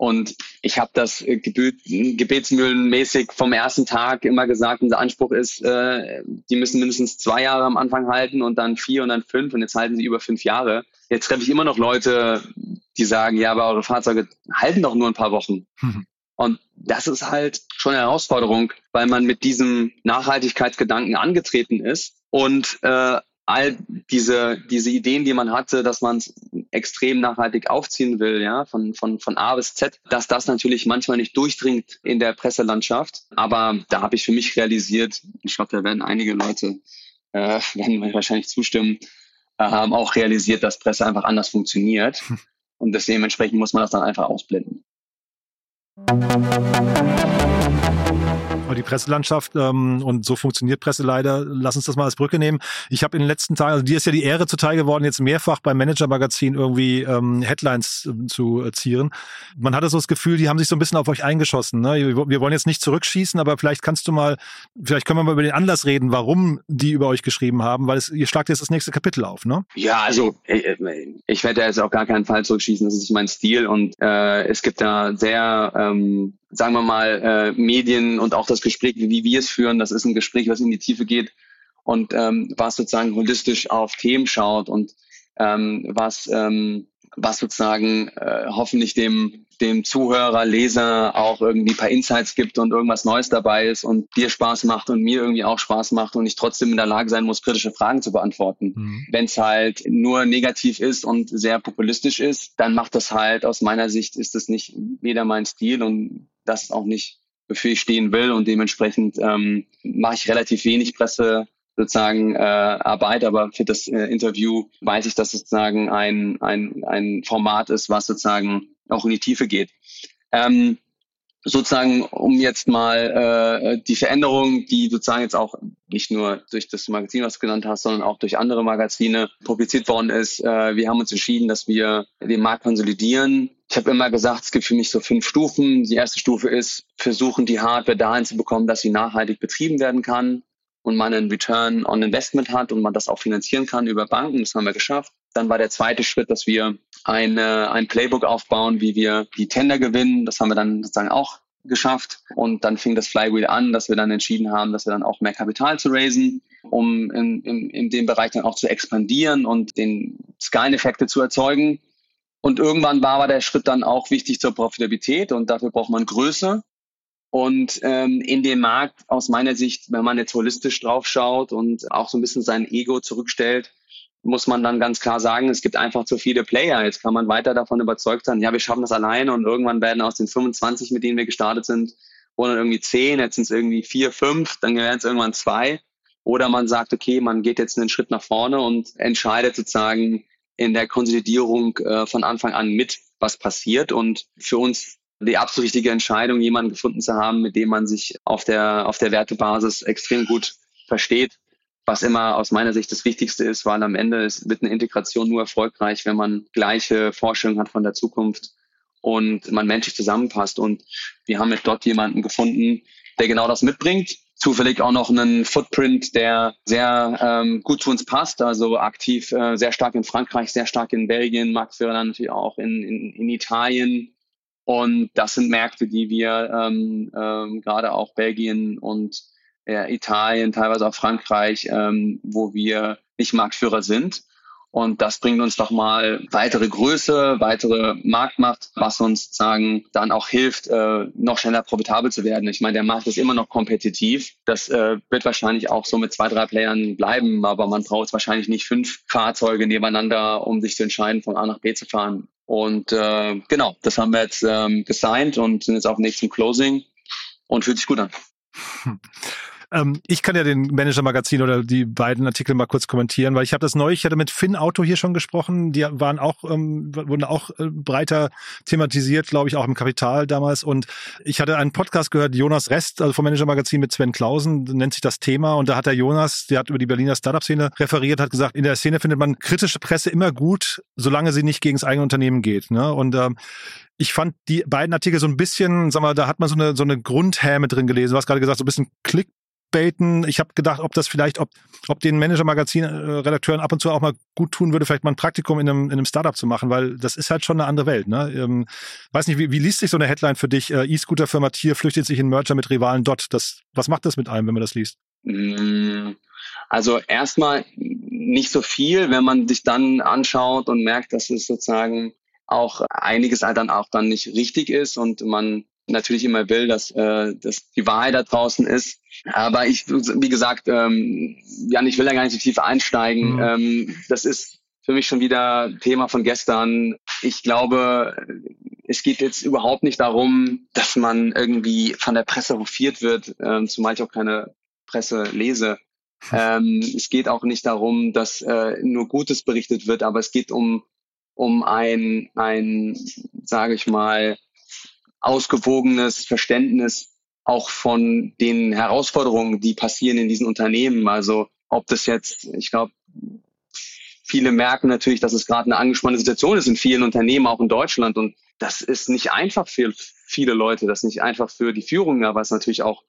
S3: Und ich habe das äh, gebetsmühlenmäßig vom ersten Tag immer gesagt, unser Anspruch ist, äh, die müssen mindestens zwei Jahre am Anfang halten und dann vier und dann fünf und jetzt halten sie über fünf Jahre. Jetzt treffe ich immer noch Leute, die sagen, ja, aber eure Fahrzeuge halten doch nur ein paar Wochen. Mhm. Und das ist halt schon eine Herausforderung, weil man mit diesem Nachhaltigkeitsgedanken angetreten ist und äh, all diese, diese Ideen, die man hatte, dass man es extrem nachhaltig aufziehen will, ja, von, von, von A bis Z, dass das natürlich manchmal nicht durchdringt in der Presselandschaft. Aber da habe ich für mich realisiert, ich glaube, da werden einige Leute äh, werden mir wahrscheinlich zustimmen, äh, haben auch realisiert, dass Presse einfach anders funktioniert. Und dementsprechend muss man das dann einfach ausblenden.
S2: Die Presselandschaft ähm, und so funktioniert Presse leider. Lass uns das mal als Brücke nehmen. Ich habe in den letzten Tagen, also dir ist ja die Ehre zuteil geworden, jetzt mehrfach beim Manager-Magazin irgendwie ähm, Headlines äh, zu zieren. Man hatte so das Gefühl, die haben sich so ein bisschen auf euch eingeschossen. Ne? Wir wollen jetzt nicht zurückschießen, aber vielleicht kannst du mal, vielleicht können wir mal über den Anlass reden, warum die über euch geschrieben haben, weil es, ihr schlagt jetzt das nächste Kapitel auf, ne?
S3: Ja, also ich, ich werde jetzt auf gar keinen Fall zurückschießen, das ist mein Stil und äh, es gibt da sehr ähm, sagen wir mal, äh, Medien und auch das Gespräch, wie wir es führen, das ist ein Gespräch, was in die Tiefe geht und ähm, was sozusagen holistisch auf Themen schaut und ähm, was, ähm, was sozusagen äh, hoffentlich dem, dem Zuhörer, Leser auch irgendwie ein paar Insights gibt und irgendwas Neues dabei ist und dir Spaß macht und mir irgendwie auch Spaß macht und ich trotzdem in der Lage sein muss, kritische Fragen zu beantworten. Mhm. Wenn es halt nur negativ ist und sehr populistisch ist, dann macht das halt aus meiner Sicht ist das nicht weder mein Stil und das auch nicht, wofür ich stehen will. Und dementsprechend ähm, mache ich relativ wenig Presse sozusagen äh, Arbeit, aber für das äh, Interview weiß ich, dass sozusagen ein, ein, ein Format ist, was sozusagen auch in die Tiefe geht. Ähm, sozusagen, um jetzt mal äh, die Veränderung, die sozusagen jetzt auch nicht nur durch das Magazin, was du genannt hast, sondern auch durch andere Magazine publiziert worden ist. Äh, wir haben uns entschieden, dass wir den Markt konsolidieren. Ich habe immer gesagt, es gibt für mich so fünf Stufen. Die erste Stufe ist, versuchen die Hardware dahin zu bekommen, dass sie nachhaltig betrieben werden kann und man einen Return on Investment hat und man das auch finanzieren kann über Banken. Das haben wir geschafft. Dann war der zweite Schritt, dass wir eine, ein Playbook aufbauen, wie wir die Tender gewinnen. Das haben wir dann sozusagen auch geschafft. Und dann fing das Flywheel an, dass wir dann entschieden haben, dass wir dann auch mehr Kapital zu raisen, um in, in, in dem Bereich dann auch zu expandieren und den Skaleneffekte zu erzeugen. Und irgendwann war aber der Schritt dann auch wichtig zur Profitabilität und dafür braucht man Größe. Und ähm, in dem Markt aus meiner Sicht, wenn man jetzt holistisch drauf schaut und auch so ein bisschen sein Ego zurückstellt, muss man dann ganz klar sagen, es gibt einfach zu viele Player. Jetzt kann man weiter davon überzeugt sein, ja, wir schaffen das alleine und irgendwann werden aus den 25, mit denen wir gestartet sind, wurden irgendwie 10, jetzt sind es irgendwie 4, 5, dann werden es irgendwann zwei. Oder man sagt, okay, man geht jetzt einen Schritt nach vorne und entscheidet sozusagen in der Konsolidierung äh, von Anfang an mit, was passiert. Und für uns die absolut richtige Entscheidung, jemanden gefunden zu haben, mit dem man sich auf der, auf der Wertebasis extrem gut versteht. Was immer aus meiner Sicht das Wichtigste ist, weil am Ende ist, wird eine Integration nur erfolgreich, wenn man gleiche Vorstellungen hat von der Zukunft und man menschlich zusammenpasst. Und wir haben jetzt dort jemanden gefunden, der genau das mitbringt. Zufällig auch noch einen Footprint, der sehr ähm, gut zu uns passt. Also aktiv äh, sehr stark in Frankreich, sehr stark in Belgien, Marktführer natürlich auch in, in, in Italien, und das sind Märkte, die wir ähm, ähm, gerade auch Belgien und äh, Italien, teilweise auch Frankreich, ähm, wo wir nicht Marktführer sind. Und das bringt uns doch mal weitere Größe, weitere Marktmacht, was uns sagen dann auch hilft, äh, noch schneller profitabel zu werden. Ich meine, der Markt ist immer noch kompetitiv. Das äh, wird wahrscheinlich auch so mit zwei, drei Playern bleiben, aber man braucht wahrscheinlich nicht fünf Fahrzeuge nebeneinander, um sich zu entscheiden, von A nach B zu fahren. Und äh, genau, das haben wir jetzt ähm, gesigned und sind jetzt auf dem nächsten Closing und fühlt sich gut an.
S2: Hm. Ähm, ich kann ja den Manager-Magazin oder die beiden Artikel mal kurz kommentieren, weil ich habe das neu, ich hatte mit Finn Auto hier schon gesprochen, die waren auch, ähm, wurden auch äh, breiter thematisiert, glaube ich, auch im Kapital damals. Und ich hatte einen Podcast gehört, Jonas Rest, also vom Manager-Magazin mit Sven Klausen, nennt sich das Thema. Und da hat der Jonas, der hat über die Berliner Startup-Szene referiert, hat gesagt, in der Szene findet man kritische Presse immer gut, solange sie nicht gegen das eigene Unternehmen geht. Ne? Und ähm, ich fand die beiden Artikel so ein bisschen, sag mal, da hat man so eine, so eine Grundhäme drin gelesen. Du hast gerade gesagt, so ein bisschen Klick clickbaiten. Ich habe gedacht, ob das vielleicht, ob, ob den Manager-Magazin-Redakteuren ab und zu auch mal gut tun würde, vielleicht mal ein Praktikum in einem, in einem Startup zu machen, weil das ist halt schon eine andere Welt. Ne? Ähm, weiß nicht, wie, wie liest sich so eine Headline für dich? Äh, E-Scooter-Firma Tier flüchtet sich in Merger mit Rivalen Dot. Das, was macht das mit einem, wenn man das liest?
S3: Mm, also erstmal nicht so viel, wenn man sich dann anschaut und merkt, dass es sozusagen auch einiges halt dann auch dann nicht richtig ist und man natürlich immer will, dass, äh, dass die Wahrheit da draußen ist. Aber ich, wie gesagt, ähm, Jan, ich will da gar nicht so tief einsteigen. Mhm. Ähm, das ist für mich schon wieder Thema von gestern. Ich glaube, es geht jetzt überhaupt nicht darum, dass man irgendwie von der Presse hofiert wird, ähm, zumal ich auch keine Presse lese. Ähm, es geht auch nicht darum, dass äh, nur Gutes berichtet wird, aber es geht um, um ein, ein, sage ich mal, ausgewogenes Verständnis auch von den Herausforderungen, die passieren in diesen Unternehmen. Also ob das jetzt, ich glaube, viele merken natürlich, dass es gerade eine angespannte Situation ist in vielen Unternehmen, auch in Deutschland. Und das ist nicht einfach für viele Leute, das ist nicht einfach für die Führung, aber es ist natürlich auch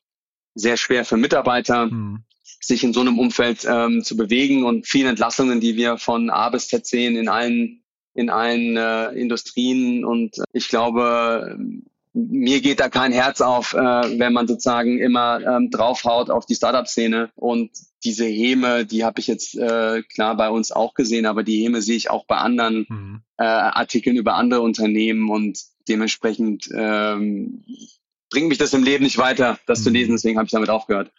S3: sehr schwer für Mitarbeiter, mhm. sich in so einem Umfeld ähm, zu bewegen und viele Entlassungen, die wir von A bis Z sehen in allen in allen äh, Industrien und ich glaube, mir geht da kein Herz auf, äh, wenn man sozusagen immer ähm, draufhaut auf die Startup-Szene. Und diese Häme, die habe ich jetzt äh, klar bei uns auch gesehen, aber die Häme sehe ich auch bei anderen mhm. äh, Artikeln über andere Unternehmen und dementsprechend ähm, bringt mich das im Leben nicht weiter, das mhm. zu lesen. Deswegen habe ich damit aufgehört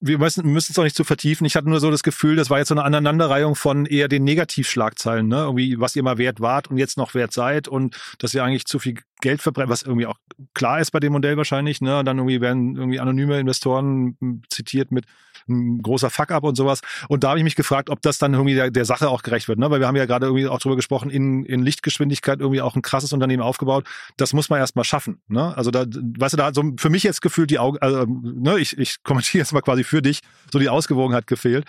S2: wir müssen, müssen es auch nicht zu vertiefen. Ich hatte nur so das Gefühl, das war jetzt so eine Aneinanderreihung von eher den Negativschlagzeilen, ne? Irgendwie, was ihr mal wert wart und jetzt noch wert seid und dass ihr eigentlich zu viel Geld verbrennt, was irgendwie auch klar ist bei dem Modell wahrscheinlich, ne? Dann irgendwie werden irgendwie anonyme Investoren hm, zitiert mit ein großer Fuck-up und sowas. Und da habe ich mich gefragt, ob das dann irgendwie der, der Sache auch gerecht wird, ne? Weil wir haben ja gerade irgendwie auch drüber gesprochen, in, in Lichtgeschwindigkeit irgendwie auch ein krasses Unternehmen aufgebaut. Das muss man erstmal schaffen, ne? Also da, weißt du, da hat so für mich jetzt gefühlt die Augen, also, ne? Ich, ich kommentiere jetzt mal quasi für dich, so die Ausgewogenheit gefehlt.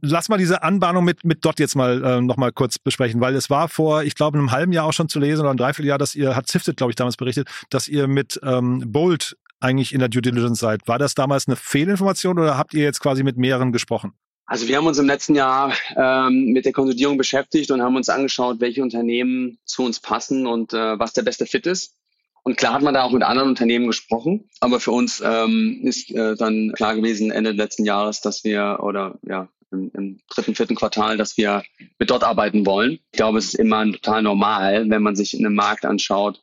S2: Lass mal diese Anbahnung mit, mit Dot jetzt mal äh, nochmal kurz besprechen, weil es war vor, ich glaube, einem halben Jahr auch schon zu lesen oder ein Dreivierteljahr, dass ihr, hat Sifted, glaube ich, damals berichtet, dass ihr mit ähm, Bolt eigentlich in der Due Diligence seid. War das damals eine Fehlinformation oder habt ihr jetzt quasi mit mehreren gesprochen?
S3: Also wir haben uns im letzten Jahr ähm, mit der Konsolidierung beschäftigt und haben uns angeschaut, welche Unternehmen zu uns passen und äh, was der beste Fit ist. Und klar hat man da auch mit anderen Unternehmen gesprochen, aber für uns ähm, ist äh, dann klar gewesen Ende letzten Jahres, dass wir oder ja im, im dritten, vierten Quartal, dass wir mit dort arbeiten wollen. Ich glaube, es ist immer total normal, wenn man sich in einem Markt anschaut,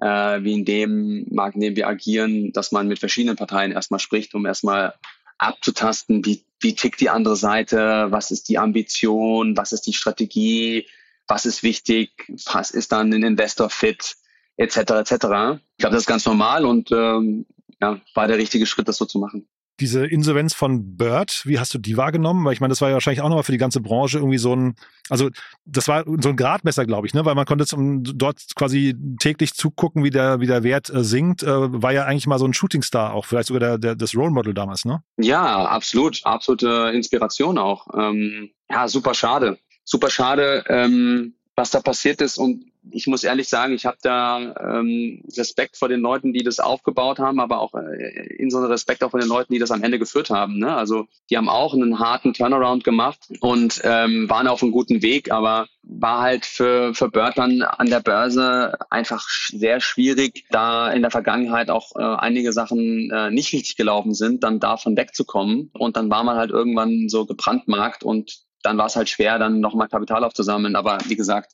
S3: äh, wie in dem Markt, in dem wir agieren, dass man mit verschiedenen Parteien erstmal spricht, um erstmal abzutasten, wie, wie tickt die andere Seite, was ist die Ambition, was ist die Strategie, was ist wichtig, was ist dann ein Investor fit, etc. etc. Ich glaube, das ist ganz normal und ähm, ja, war der richtige Schritt, das so zu machen
S2: diese Insolvenz von Bird, wie hast du die wahrgenommen? Weil ich meine, das war ja wahrscheinlich auch nochmal für die ganze Branche irgendwie so ein, also das war so ein Gradmesser, glaube ich, ne? Weil man konnte zum, dort quasi täglich zugucken, wie der, wie der Wert äh, sinkt. Äh, war ja eigentlich mal so ein Shootingstar auch, vielleicht sogar der, der, das Role Model damals, ne?
S3: Ja, absolut. Absolute Inspiration auch. Ähm, ja, super schade. Super schade, ähm, was da passiert ist und ich muss ehrlich sagen, ich habe da ähm, Respekt vor den Leuten, die das aufgebaut haben, aber auch äh, in so einen Respekt auch vor den Leuten, die das am Ende geführt haben. Ne? Also die haben auch einen harten Turnaround gemacht und ähm, waren auf einem guten Weg, aber war halt für, für dann an der Börse einfach sehr schwierig, da in der Vergangenheit auch äh, einige Sachen äh, nicht richtig gelaufen sind, dann davon wegzukommen. Und dann war man halt irgendwann so gebrandmarkt und dann war es halt schwer, dann nochmal Kapital aufzusammeln. Aber wie gesagt,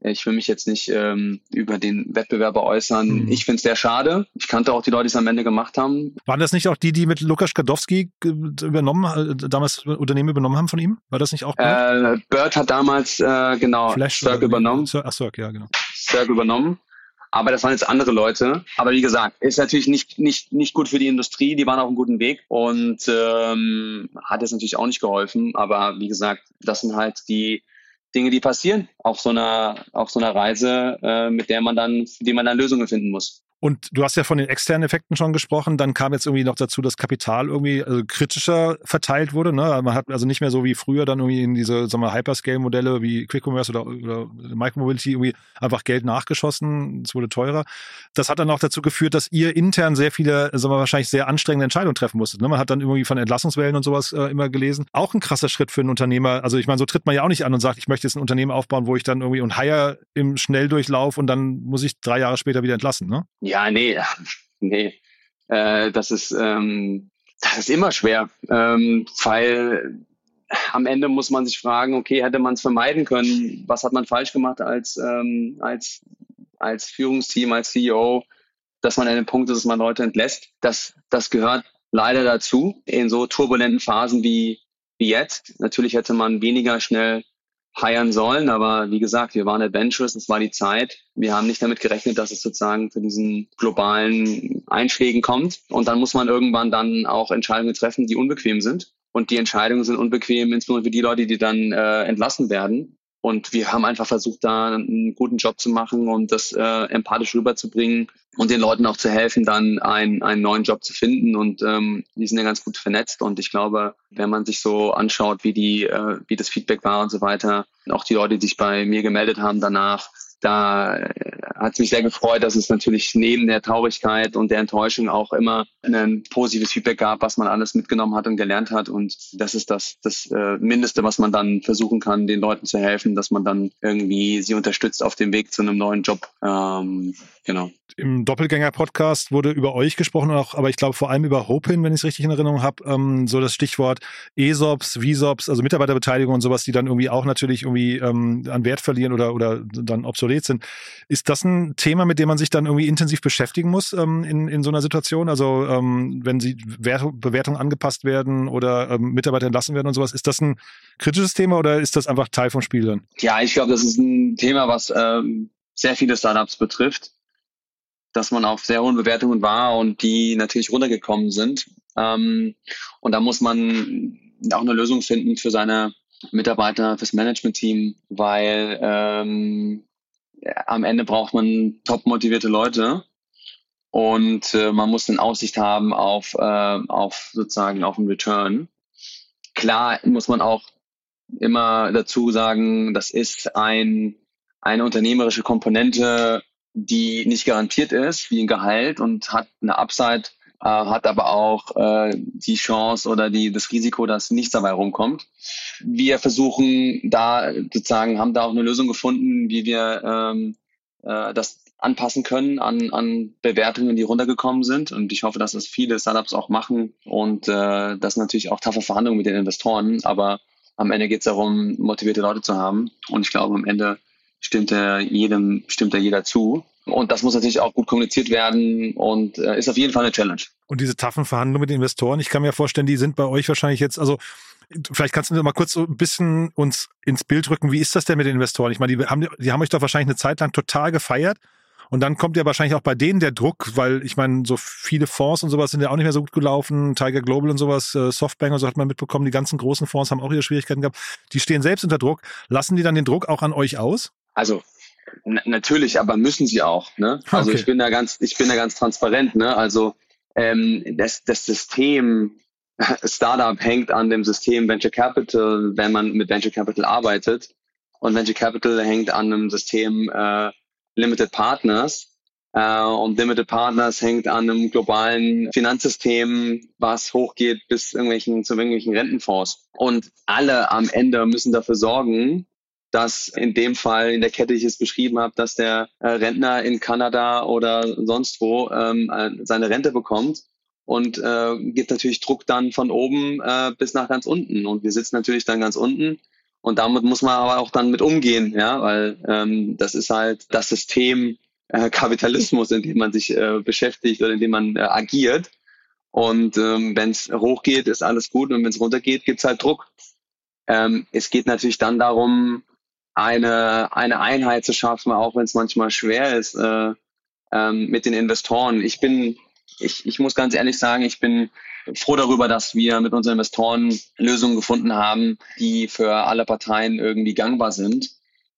S3: ich will mich jetzt nicht ähm, über den Wettbewerber äußern. Hm. Ich finde es sehr schade. Ich kannte auch die Leute, die es am Ende gemacht haben.
S2: Waren das nicht auch die, die mit Lukas Kadowski übernommen, äh, damals Unternehmen übernommen haben von ihm? War das nicht auch
S3: Bird? Äh, Bird hat damals, äh, genau,
S2: Flash
S3: Cirque übernommen.
S2: Ach, Cirque, ja, genau.
S3: Cirque übernommen. Aber das waren jetzt andere Leute. Aber wie gesagt, ist natürlich nicht, nicht, nicht gut für die Industrie. Die waren auf einem guten Weg und ähm, hat es natürlich auch nicht geholfen. Aber wie gesagt, das sind halt die Dinge, die passieren auf so einer, auf so einer Reise, äh, mit der man dann, für die man dann Lösungen finden muss.
S2: Und du hast ja von den externen Effekten schon gesprochen. Dann kam jetzt irgendwie noch dazu, dass Kapital irgendwie also kritischer verteilt wurde. Ne? Man hat also nicht mehr so wie früher dann irgendwie in diese sagen wir, Hyperscale-Modelle wie Quick Commerce oder, oder Micromobility irgendwie einfach Geld nachgeschossen. Es wurde teurer. Das hat dann auch dazu geführt, dass ihr intern sehr viele, sagen wir, wahrscheinlich sehr anstrengende Entscheidungen treffen musstet. Ne? Man hat dann irgendwie von Entlassungswellen und sowas äh, immer gelesen. Auch ein krasser Schritt für einen Unternehmer. Also ich meine, so tritt man ja auch nicht an und sagt, ich möchte jetzt ein Unternehmen aufbauen, wo ich dann irgendwie und hire im Schnelldurchlauf und dann muss ich drei Jahre später wieder entlassen. Ne?
S3: Ja, nee, nee. Äh, das ist ähm, das ist immer schwer, ähm, weil am Ende muss man sich fragen, okay, hätte man es vermeiden können? Was hat man falsch gemacht als ähm, als als Führungsteam, als CEO, dass man an dem Punkt ist, dass man Leute entlässt? Das das gehört leider dazu in so turbulenten Phasen wie wie jetzt. Natürlich hätte man weniger schnell heiern sollen. Aber wie gesagt, wir waren adventurous, es war die Zeit. Wir haben nicht damit gerechnet, dass es sozusagen zu diesen globalen Einschlägen kommt. Und dann muss man irgendwann dann auch Entscheidungen treffen, die unbequem sind. Und die Entscheidungen sind unbequem, insbesondere für die Leute, die dann äh, entlassen werden. Und wir haben einfach versucht, da einen guten Job zu machen und das äh, empathisch rüberzubringen und den Leuten auch zu helfen, dann einen, einen neuen Job zu finden. Und ähm, die sind ja ganz gut vernetzt. Und ich glaube, wenn man sich so anschaut, wie die, äh, wie das Feedback war und so weiter, auch die Leute, die sich bei mir gemeldet haben danach, da äh, hat es mich sehr gefreut, dass es natürlich neben der Traurigkeit und der Enttäuschung auch immer ein positives Feedback gab, was man alles mitgenommen hat und gelernt hat. Und das ist das, das äh, Mindeste, was man dann versuchen kann, den Leuten zu helfen, dass man dann irgendwie sie unterstützt auf dem Weg zu einem neuen Job. Ähm, genau.
S2: Im Doppelgänger-Podcast wurde über euch gesprochen, auch, aber ich glaube vor allem über Hopin, wenn ich es richtig in Erinnerung habe, ähm, so das Stichwort ESOPs, VSOPs, also Mitarbeiterbeteiligung und sowas, die dann irgendwie auch natürlich irgendwie ähm, an Wert verlieren oder, oder dann obsolet sind. Ist das ein Thema, mit dem man sich dann irgendwie intensiv beschäftigen muss ähm, in, in so einer Situation? Also ähm, wenn sie Bewertungen angepasst werden oder ähm, Mitarbeiter entlassen werden und sowas, ist das ein kritisches Thema oder ist das einfach Teil vom Spiel dann?
S3: Ja, ich glaube, das ist ein Thema, was ähm, sehr viele Startups betrifft dass man auf sehr hohen Bewertungen war und die natürlich runtergekommen sind. Ähm, und da muss man auch eine Lösung finden für seine Mitarbeiter, fürs Management-Team, weil ähm, am Ende braucht man top motivierte Leute und äh, man muss eine Aussicht haben auf, äh, auf sozusagen auf einen Return. Klar muss man auch immer dazu sagen, das ist ein, eine unternehmerische Komponente die nicht garantiert ist, wie ein Gehalt und hat eine Upside, äh, hat aber auch äh, die Chance oder die, das Risiko, dass nichts dabei rumkommt. Wir versuchen da sozusagen, haben da auch eine Lösung gefunden, wie wir ähm, äh, das anpassen können an, an Bewertungen, die runtergekommen sind. Und ich hoffe, dass das viele Startups auch machen. Und äh, das natürlich auch taffe Verhandlungen mit den Investoren. Aber am Ende geht es darum, motivierte Leute zu haben. Und ich glaube, am Ende stimmt er jedem, stimmt er jeder zu. Und das muss natürlich auch gut kommuniziert werden und äh, ist auf jeden Fall eine Challenge.
S2: Und diese taffen Verhandlungen mit den Investoren, ich kann mir vorstellen, die sind bei euch wahrscheinlich jetzt, also Vielleicht kannst du mal kurz so ein bisschen uns ins Bild rücken. Wie ist das denn mit den Investoren? Ich meine, die haben, die haben euch doch wahrscheinlich eine Zeit lang total gefeiert. Und dann kommt ja wahrscheinlich auch bei denen der Druck, weil ich meine, so viele Fonds und sowas sind ja auch nicht mehr so gut gelaufen. Tiger Global und sowas, äh, Softbank und so hat man mitbekommen. Die ganzen großen Fonds haben auch ihre Schwierigkeiten gehabt. Die stehen selbst unter Druck. Lassen die dann den Druck auch an euch aus?
S3: Also natürlich, aber müssen sie auch. Ne? Also okay. ich bin da ganz, ich bin da ganz transparent. Ne? Also ähm, das, das System Startup hängt an dem System Venture Capital, wenn man mit Venture Capital arbeitet. Und Venture Capital hängt an einem System äh, Limited Partners. Äh, und Limited Partners hängt an einem globalen Finanzsystem, was hochgeht bis irgendwelchen, zu irgendwelchen Rentenfonds. Und alle am Ende müssen dafür sorgen, dass in dem Fall in der Kette, die ich es beschrieben habe, dass der äh, Rentner in Kanada oder sonst wo ähm, äh, seine Rente bekommt und äh, gibt natürlich Druck dann von oben äh, bis nach ganz unten. Und wir sitzen natürlich dann ganz unten Und damit muss man aber auch dann mit umgehen, ja, weil ähm, das ist halt das System äh, Kapitalismus, in dem man sich äh, beschäftigt oder in dem man äh, agiert. Und ähm, wenn es hochgeht, ist alles gut und wenn es runtergeht, gibt es halt Druck. Ähm, es geht natürlich dann darum, eine, eine Einheit zu schaffen, auch wenn es manchmal schwer ist, äh, ähm, mit den Investoren. Ich bin, ich, ich muss ganz ehrlich sagen, ich bin froh darüber, dass wir mit unseren Investoren Lösungen gefunden haben, die für alle Parteien irgendwie gangbar sind.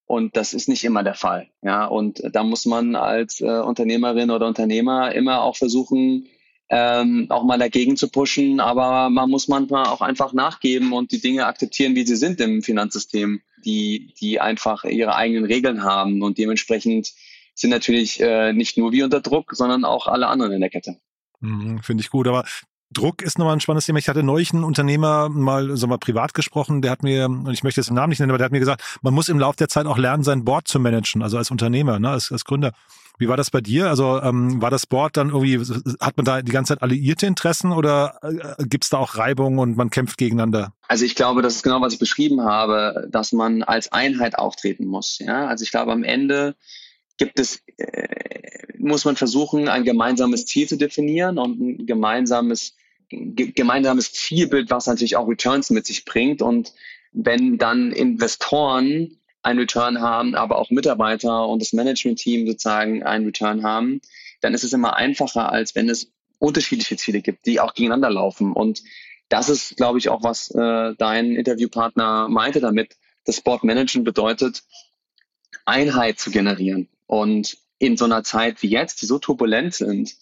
S3: Und das ist nicht immer der Fall. Ja, und da muss man als äh, Unternehmerin oder Unternehmer immer auch versuchen, ähm, auch mal dagegen zu pushen. Aber man muss manchmal auch einfach nachgeben und die Dinge akzeptieren, wie sie sind im Finanzsystem, die, die einfach ihre eigenen Regeln haben. Und dementsprechend sind natürlich äh, nicht nur wir unter Druck, sondern auch alle anderen in der Kette.
S2: Mhm, Finde ich gut. Aber Druck ist nochmal ein spannendes Thema. Ich hatte neulich einen Unternehmer mal so mal privat gesprochen, der hat mir, und ich möchte jetzt den Namen nicht nennen, aber der hat mir gesagt, man muss im Laufe der Zeit auch lernen, sein Board zu managen, also als Unternehmer, ne, als, als Gründer. Wie war das bei dir? Also ähm, war das Board dann irgendwie, hat man da die ganze Zeit alliierte Interessen oder äh, gibt es da auch Reibung und man kämpft gegeneinander?
S3: Also ich glaube, das ist genau, was ich beschrieben habe, dass man als Einheit auftreten muss. Ja? Also ich glaube, am Ende gibt es, äh, muss man versuchen, ein gemeinsames Ziel zu definieren und ein gemeinsames, gemeinsames Zielbild, was natürlich auch Returns mit sich bringt. Und wenn dann Investoren ein Return haben, aber auch Mitarbeiter und das Management-Team sozusagen einen Return haben, dann ist es immer einfacher, als wenn es unterschiedliche Ziele gibt, die auch gegeneinander laufen. Und das ist, glaube ich, auch, was äh, dein Interviewpartner meinte damit. Das Sport Management bedeutet, Einheit zu generieren. Und in so einer Zeit wie jetzt, die so turbulent sind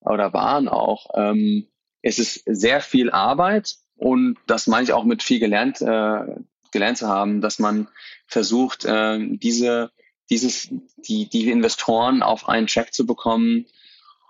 S3: oder waren auch, ähm, es ist sehr viel Arbeit und das meine ich auch mit viel gelernt, äh, gelernt zu haben, dass man versucht, äh, diese, dieses, die, die Investoren auf einen Check zu bekommen.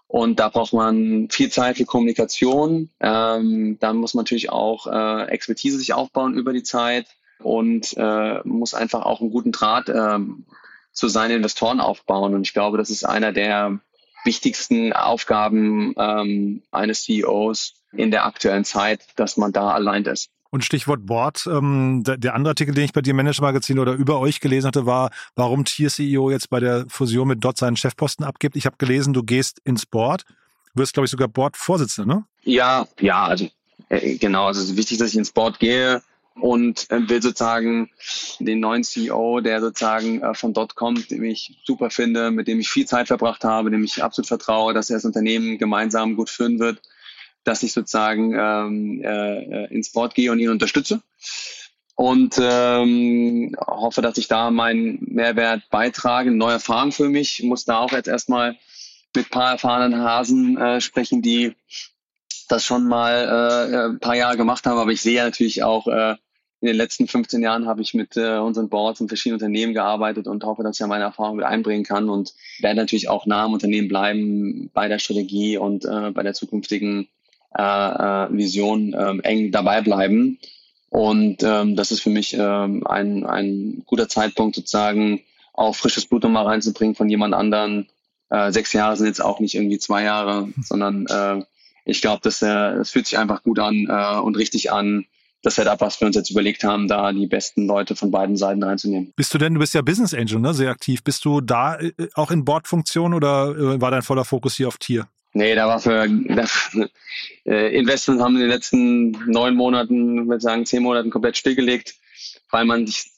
S3: Und da braucht man viel Zeit für Kommunikation. Ähm, dann muss man natürlich auch äh, Expertise sich aufbauen über die Zeit und äh, muss einfach auch einen guten Draht ähm, zu seinen Investoren aufbauen. Und ich glaube, das ist einer der wichtigsten Aufgaben ähm, eines CEOs in der aktuellen Zeit, dass man da allein ist.
S2: Und Stichwort Board, ähm, der, der, andere Artikel, den ich bei dir Manager Magazin oder über euch gelesen hatte, war, warum Tier-CEO jetzt bei der Fusion mit Dot seinen Chefposten abgibt. Ich habe gelesen, du gehst ins Board, wirst, glaube ich, sogar Board-Vorsitzender, ne?
S3: Ja, ja, also äh, genau, also es ist wichtig, dass ich ins Board gehe und äh, will sozusagen den neuen CEO, der sozusagen äh, von dort kommt, den ich super finde, mit dem ich viel Zeit verbracht habe, dem ich absolut vertraue, dass er das Unternehmen gemeinsam gut führen wird, dass ich sozusagen ähm, äh, ins Board gehe und ihn unterstütze und ähm, hoffe, dass ich da meinen Mehrwert beitrage, neue Erfahrung für mich. Ich muss da auch jetzt erstmal mit paar erfahrenen Hasen äh, sprechen, die das schon mal äh, ein paar Jahre gemacht haben, aber ich sehe natürlich auch, äh, in den letzten 15 Jahren habe ich mit äh, unseren Boards in verschiedenen Unternehmen gearbeitet und hoffe, dass ich ja meine Erfahrung mit einbringen kann und werde natürlich auch nah am Unternehmen bleiben bei der Strategie und äh, bei der zukünftigen äh, äh, Vision äh, eng dabei bleiben. Und ähm, das ist für mich ähm, ein, ein guter Zeitpunkt sozusagen, auch frisches Blut nochmal reinzubringen von jemand anderen. Äh, sechs Jahre sind jetzt auch nicht irgendwie zwei Jahre, sondern äh, ich glaube, das, äh, das fühlt sich einfach gut an äh, und richtig an. Das Setup, was wir uns jetzt überlegt haben, da die besten Leute von beiden Seiten reinzunehmen.
S2: Bist du denn, du bist ja Business Angel, ne, sehr aktiv. Bist du da äh, auch in Bordfunktion oder äh, war dein voller Fokus hier auf Tier?
S3: Nee, da war für äh, Investments haben in den letzten neun Monaten, würde sagen zehn Monaten komplett stillgelegt, weil man sich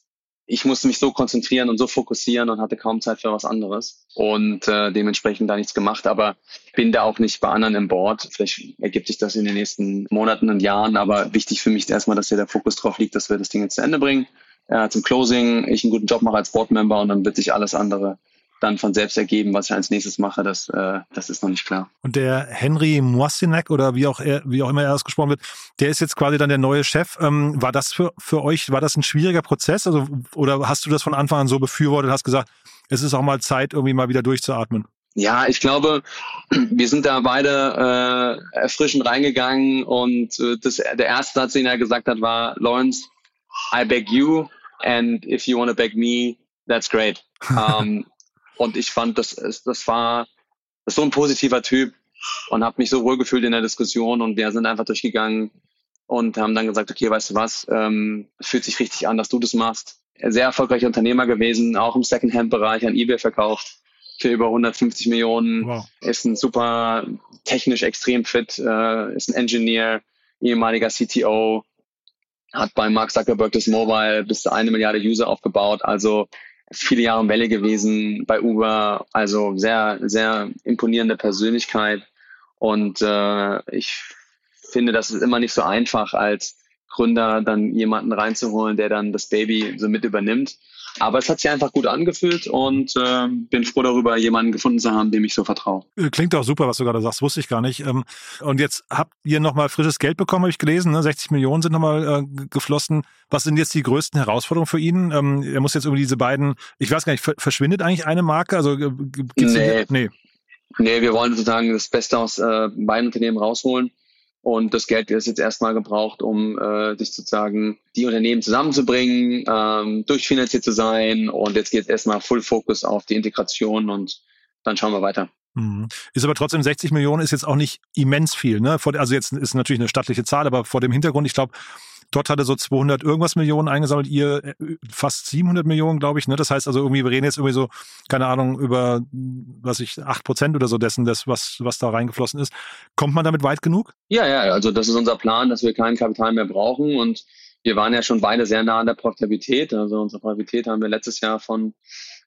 S3: ich musste mich so konzentrieren und so fokussieren und hatte kaum Zeit für was anderes und äh, dementsprechend da nichts gemacht, aber bin da auch nicht bei anderen im Board. Vielleicht ergibt sich das in den nächsten Monaten und Jahren, aber wichtig für mich ist erstmal, dass hier der Fokus drauf liegt, dass wir das Ding jetzt zu Ende bringen. Äh, zum Closing, ich einen guten Job mache als Boardmember und dann wird sich alles andere dann von selbst ergeben, was ich als nächstes mache, das, äh, das ist noch nicht klar.
S2: Und der Henry Moisinek oder wie auch, er, wie auch immer er ausgesprochen wird, der ist jetzt quasi dann der neue Chef. Ähm, war das für, für euch, war das ein schwieriger Prozess? Also, oder hast du das von Anfang an so befürwortet, hast gesagt, es ist auch mal Zeit, irgendwie mal wieder durchzuatmen?
S3: Ja, ich glaube, wir sind da beide äh, erfrischend reingegangen und äh, das, der erste Satz, den er gesagt hat, war, Lawrence, I beg you and if you want to beg me, that's great. um, ähm, und ich fand, das, das war das so ein positiver Typ und habe mich so wohl gefühlt in der Diskussion und wir sind einfach durchgegangen, und haben dann gesagt, okay, weißt du was, ähm, fühlt sich richtig an, dass du das machst. Sehr erfolgreicher Unternehmer gewesen, auch im Secondhand-Bereich an eBay verkauft für über 150 Millionen, wow. ist ein super technisch extrem fit, äh, ist ein Engineer, ehemaliger CTO, hat bei Mark Zuckerberg das Mobile bis zu eine Milliarde User aufgebaut, also viele Jahre Welle gewesen bei Uber, also sehr, sehr imponierende Persönlichkeit. Und äh, ich finde, das ist immer nicht so einfach als Gründer dann jemanden reinzuholen, der dann das Baby so mit übernimmt. Aber es hat sich einfach gut angefühlt und äh, bin froh darüber, jemanden gefunden zu haben, dem ich so vertraue.
S2: Äh, klingt auch super, was du gerade sagst, wusste ich gar nicht. Ähm, und jetzt habt ihr nochmal frisches Geld bekommen, habe ich gelesen. Ne? 60 Millionen sind nochmal äh, geflossen. Was sind jetzt die größten Herausforderungen für ihn? Ähm, er muss jetzt irgendwie diese beiden, ich weiß gar nicht, verschwindet eigentlich eine Marke? Also äh,
S3: gibt's nee. nee. Nee, wir wollen sozusagen das Beste aus äh, beiden Unternehmen rausholen. Und das Geld ist jetzt erstmal gebraucht, um äh, sich sozusagen die Unternehmen zusammenzubringen, ähm, durchfinanziert zu sein. Und jetzt geht es erstmal Full Focus auf die Integration und dann schauen wir weiter.
S2: Mhm. Ist aber trotzdem 60 Millionen ist jetzt auch nicht immens viel. Ne? Also jetzt ist natürlich eine stattliche Zahl, aber vor dem Hintergrund, ich glaube, Dort hatte so 200 irgendwas Millionen eingesammelt, ihr äh, fast 700 Millionen, glaube ich. Ne? Das heißt also irgendwie, wir reden jetzt irgendwie so, keine Ahnung, über, was ich, 8 Prozent oder so dessen, das, was, was da reingeflossen ist. Kommt man damit weit genug?
S3: Ja, ja, also das ist unser Plan, dass wir kein Kapital mehr brauchen und wir waren ja schon beide sehr nah an der Profitabilität. Also unsere Profitabilität haben wir letztes Jahr von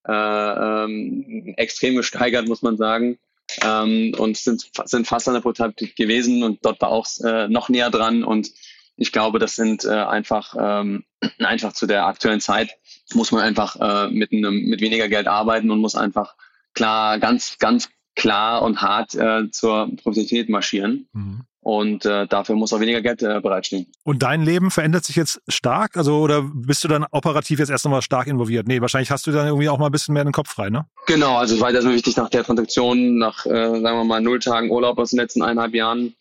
S3: äh, ähm, extrem gesteigert, muss man sagen. Ähm, und sind, sind fast an der Profitabilität gewesen und dort war auch äh, noch näher dran und ich glaube, das sind äh, einfach, ähm, einfach zu der aktuellen Zeit muss man einfach äh, mit, einem, mit weniger Geld arbeiten und muss einfach klar, ganz, ganz klar und hart äh, zur Profitabilität marschieren. Mhm. Und äh, dafür muss auch weniger Geld äh, bereitstehen.
S2: Und dein Leben verändert sich jetzt stark? Also, oder bist du dann operativ jetzt erst einmal stark involviert? Nee, wahrscheinlich hast du dann irgendwie auch mal ein bisschen mehr den Kopf frei, ne?
S3: Genau, also es war erstmal wichtig, nach der Transaktion, nach, äh, sagen wir mal, null Tagen Urlaub aus den letzten eineinhalb Jahren,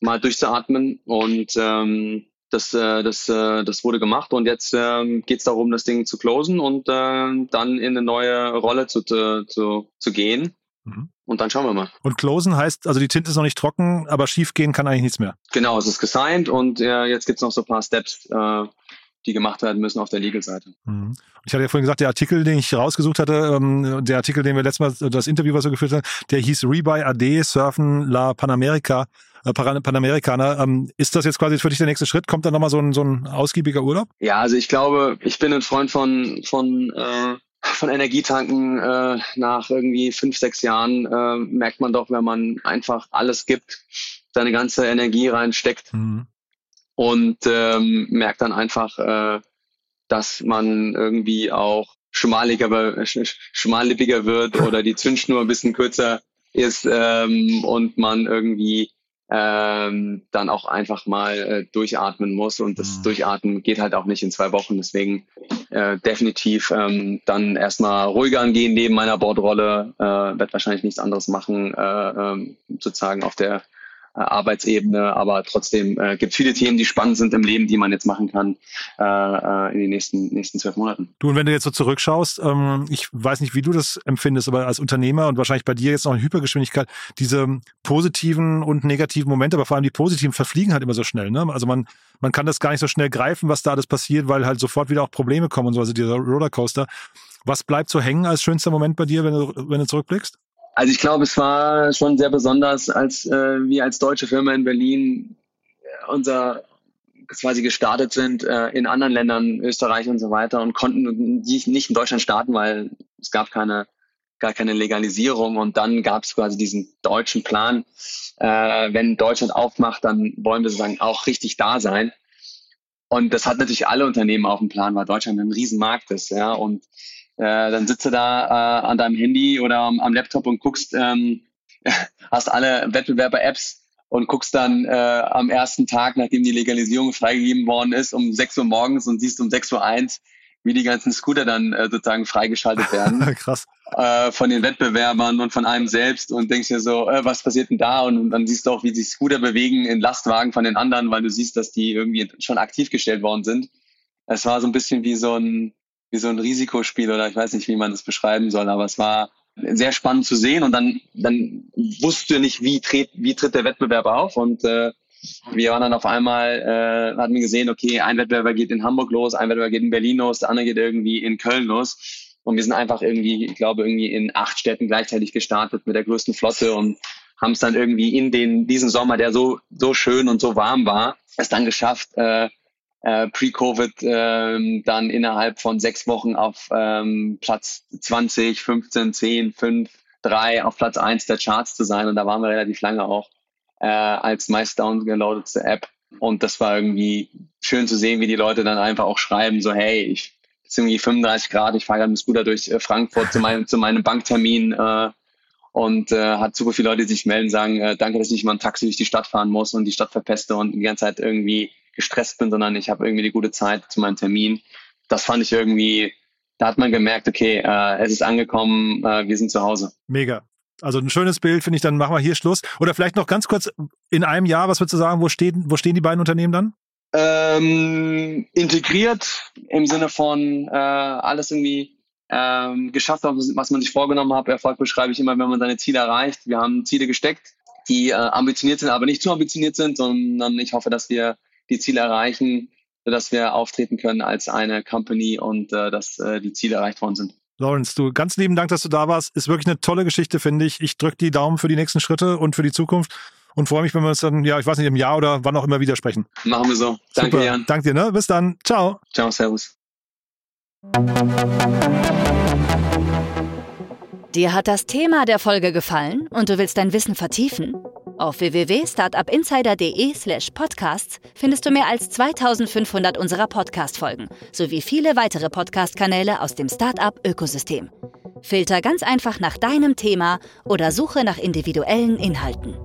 S3: mal durchzuatmen und ähm, das, äh, das, äh, das wurde gemacht und jetzt ähm, geht es darum, das Ding zu closen und äh, dann in eine neue Rolle zu, zu, zu gehen. Mhm. Und dann schauen wir mal.
S2: Und closen heißt, also die Tinte ist noch nicht trocken, aber schief gehen kann eigentlich nichts mehr.
S3: Genau, es ist gesigned und äh, jetzt gibt es noch so ein paar Steps, äh, die gemacht werden müssen auf der Legal-Seite.
S2: Mhm. Ich hatte ja vorhin gesagt, der Artikel, den ich rausgesucht hatte, ähm, der Artikel, den wir letztes Mal, das Interview, was wir geführt haben, der hieß Rebuy AD Surfen La Panamerica, äh, Panamerikaner. Ähm, ist das jetzt quasi für dich der nächste Schritt? Kommt da nochmal so ein, so ein ausgiebiger Urlaub?
S3: Ja, also ich glaube, ich bin ein Freund von, von äh, von Energietanken äh, nach irgendwie fünf, sechs Jahren äh, merkt man doch, wenn man einfach alles gibt, seine ganze Energie reinsteckt, mhm und ähm, merkt dann einfach, äh, dass man irgendwie auch schmaliger, schmallippiger wird oder die Zündschnur ein bisschen kürzer ist ähm, und man irgendwie ähm, dann auch einfach mal äh, durchatmen muss. Und das mhm. Durchatmen geht halt auch nicht in zwei Wochen. Deswegen äh, definitiv ähm, dann erstmal ruhiger angehen neben meiner Bordrolle. Äh, werde wahrscheinlich nichts anderes machen, äh, ähm, sozusagen auf der äh, Arbeitsebene, aber trotzdem äh, gibt viele Themen, die spannend sind im Leben, die man jetzt machen kann äh, äh, in den nächsten nächsten zwölf Monaten.
S2: Du und wenn du jetzt so zurückschaust, ähm, ich weiß nicht, wie du das empfindest, aber als Unternehmer und wahrscheinlich bei dir jetzt noch in Hypergeschwindigkeit, diese positiven und negativen Momente, aber vor allem die positiven verfliegen halt immer so schnell. Ne? Also man man kann das gar nicht so schnell greifen, was da alles passiert, weil halt sofort wieder auch Probleme kommen und so, also dieser Rollercoaster. Was bleibt so hängen als schönster Moment bei dir, wenn du, wenn du zurückblickst?
S3: Also ich glaube, es war schon sehr besonders, als äh, wir als deutsche Firma in Berlin äh, unser quasi gestartet sind äh, in anderen Ländern, Österreich und so weiter und konnten die nicht in Deutschland starten, weil es gab keine gar keine Legalisierung und dann gab es quasi diesen deutschen Plan, äh, wenn Deutschland aufmacht, dann wollen wir sozusagen auch richtig da sein. Und das hat natürlich alle Unternehmen auf dem Plan, weil Deutschland ein Riesenmarkt ist, ja. Und äh, dann sitzt du da äh, an deinem Handy oder am, am Laptop und guckst, ähm, hast alle Wettbewerber-Apps und guckst dann äh, am ersten Tag, nachdem die Legalisierung freigegeben worden ist, um 6 Uhr morgens und siehst um 6 Uhr eins, wie die ganzen Scooter dann äh, sozusagen freigeschaltet werden.
S2: Krass.
S3: Äh, von den Wettbewerbern und von einem selbst und denkst dir so, äh, was passiert denn da? Und, und dann siehst du auch, wie sich Scooter bewegen in Lastwagen von den anderen, weil du siehst, dass die irgendwie schon aktiv gestellt worden sind. Es war so ein bisschen wie so ein wie so ein Risikospiel oder ich weiß nicht, wie man das beschreiben soll, aber es war sehr spannend zu sehen und dann, dann wusste nicht, wie tritt, wie tritt der Wettbewerb auf und äh, Wir waren dann auf einmal, äh, hatten wir gesehen, okay, ein Wettbewerber geht in Hamburg los, ein Wettbewerber geht in Berlin los, der andere geht irgendwie in Köln los. Und wir sind einfach irgendwie, ich glaube, irgendwie in acht Städten gleichzeitig gestartet mit der größten Flotte und haben es dann irgendwie in den, diesen Sommer, der so, so schön und so warm war, es dann geschafft, äh, äh, pre-Covid ähm, dann innerhalb von sechs Wochen auf ähm, Platz 20, 15, 10, 5, 3 auf Platz 1 der Charts zu sein. Und da waren wir relativ lange auch äh, als meist downgeloadete App. Und das war irgendwie schön zu sehen, wie die Leute dann einfach auch schreiben, so hey, ich es ist irgendwie 35 Grad, ich fahre gerade mit Scooter durch äh, Frankfurt zu meinem, zu meinem Banktermin äh, und äh, hat super viele Leute, die sich melden, sagen, äh, danke, dass ich mal ein Taxi durch die Stadt fahren muss und die Stadt verpeste und die ganze Zeit irgendwie gestresst bin, sondern ich habe irgendwie eine gute Zeit zu meinem Termin. Das fand ich irgendwie, da hat man gemerkt, okay, äh, es ist angekommen, äh, wir sind zu Hause.
S2: Mega. Also ein schönes Bild, finde ich, dann machen wir hier Schluss. Oder vielleicht noch ganz kurz in einem Jahr, was würdest du sagen, wo stehen, wo stehen die beiden Unternehmen dann?
S3: Ähm, integriert im Sinne von äh, alles irgendwie ähm, geschafft, was man sich vorgenommen hat. Erfolg beschreibe ich immer, wenn man seine Ziele erreicht. Wir haben Ziele gesteckt, die äh, ambitioniert sind, aber nicht zu ambitioniert sind, sondern ich hoffe, dass wir die Ziele erreichen, sodass wir auftreten können als eine Company und äh, dass äh, die Ziele erreicht worden sind.
S2: Lawrence, du ganz lieben Dank, dass du da warst. Ist wirklich eine tolle Geschichte, finde ich. Ich drücke die Daumen für die nächsten Schritte und für die Zukunft und freue mich, wenn wir uns dann, ja, ich weiß nicht, im Jahr oder wann auch immer wieder sprechen.
S3: Machen wir so. Danke, Super. Jan.
S2: Danke dir, ne? Bis dann. Ciao.
S3: Ciao, servus.
S1: Dir hat das Thema der Folge gefallen und du willst dein Wissen vertiefen? Auf www.startupinsider.de/slash podcasts findest du mehr als 2500 unserer Podcast-Folgen sowie viele weitere Podcast-Kanäle aus dem Startup-Ökosystem. Filter ganz einfach nach deinem Thema oder suche nach individuellen Inhalten.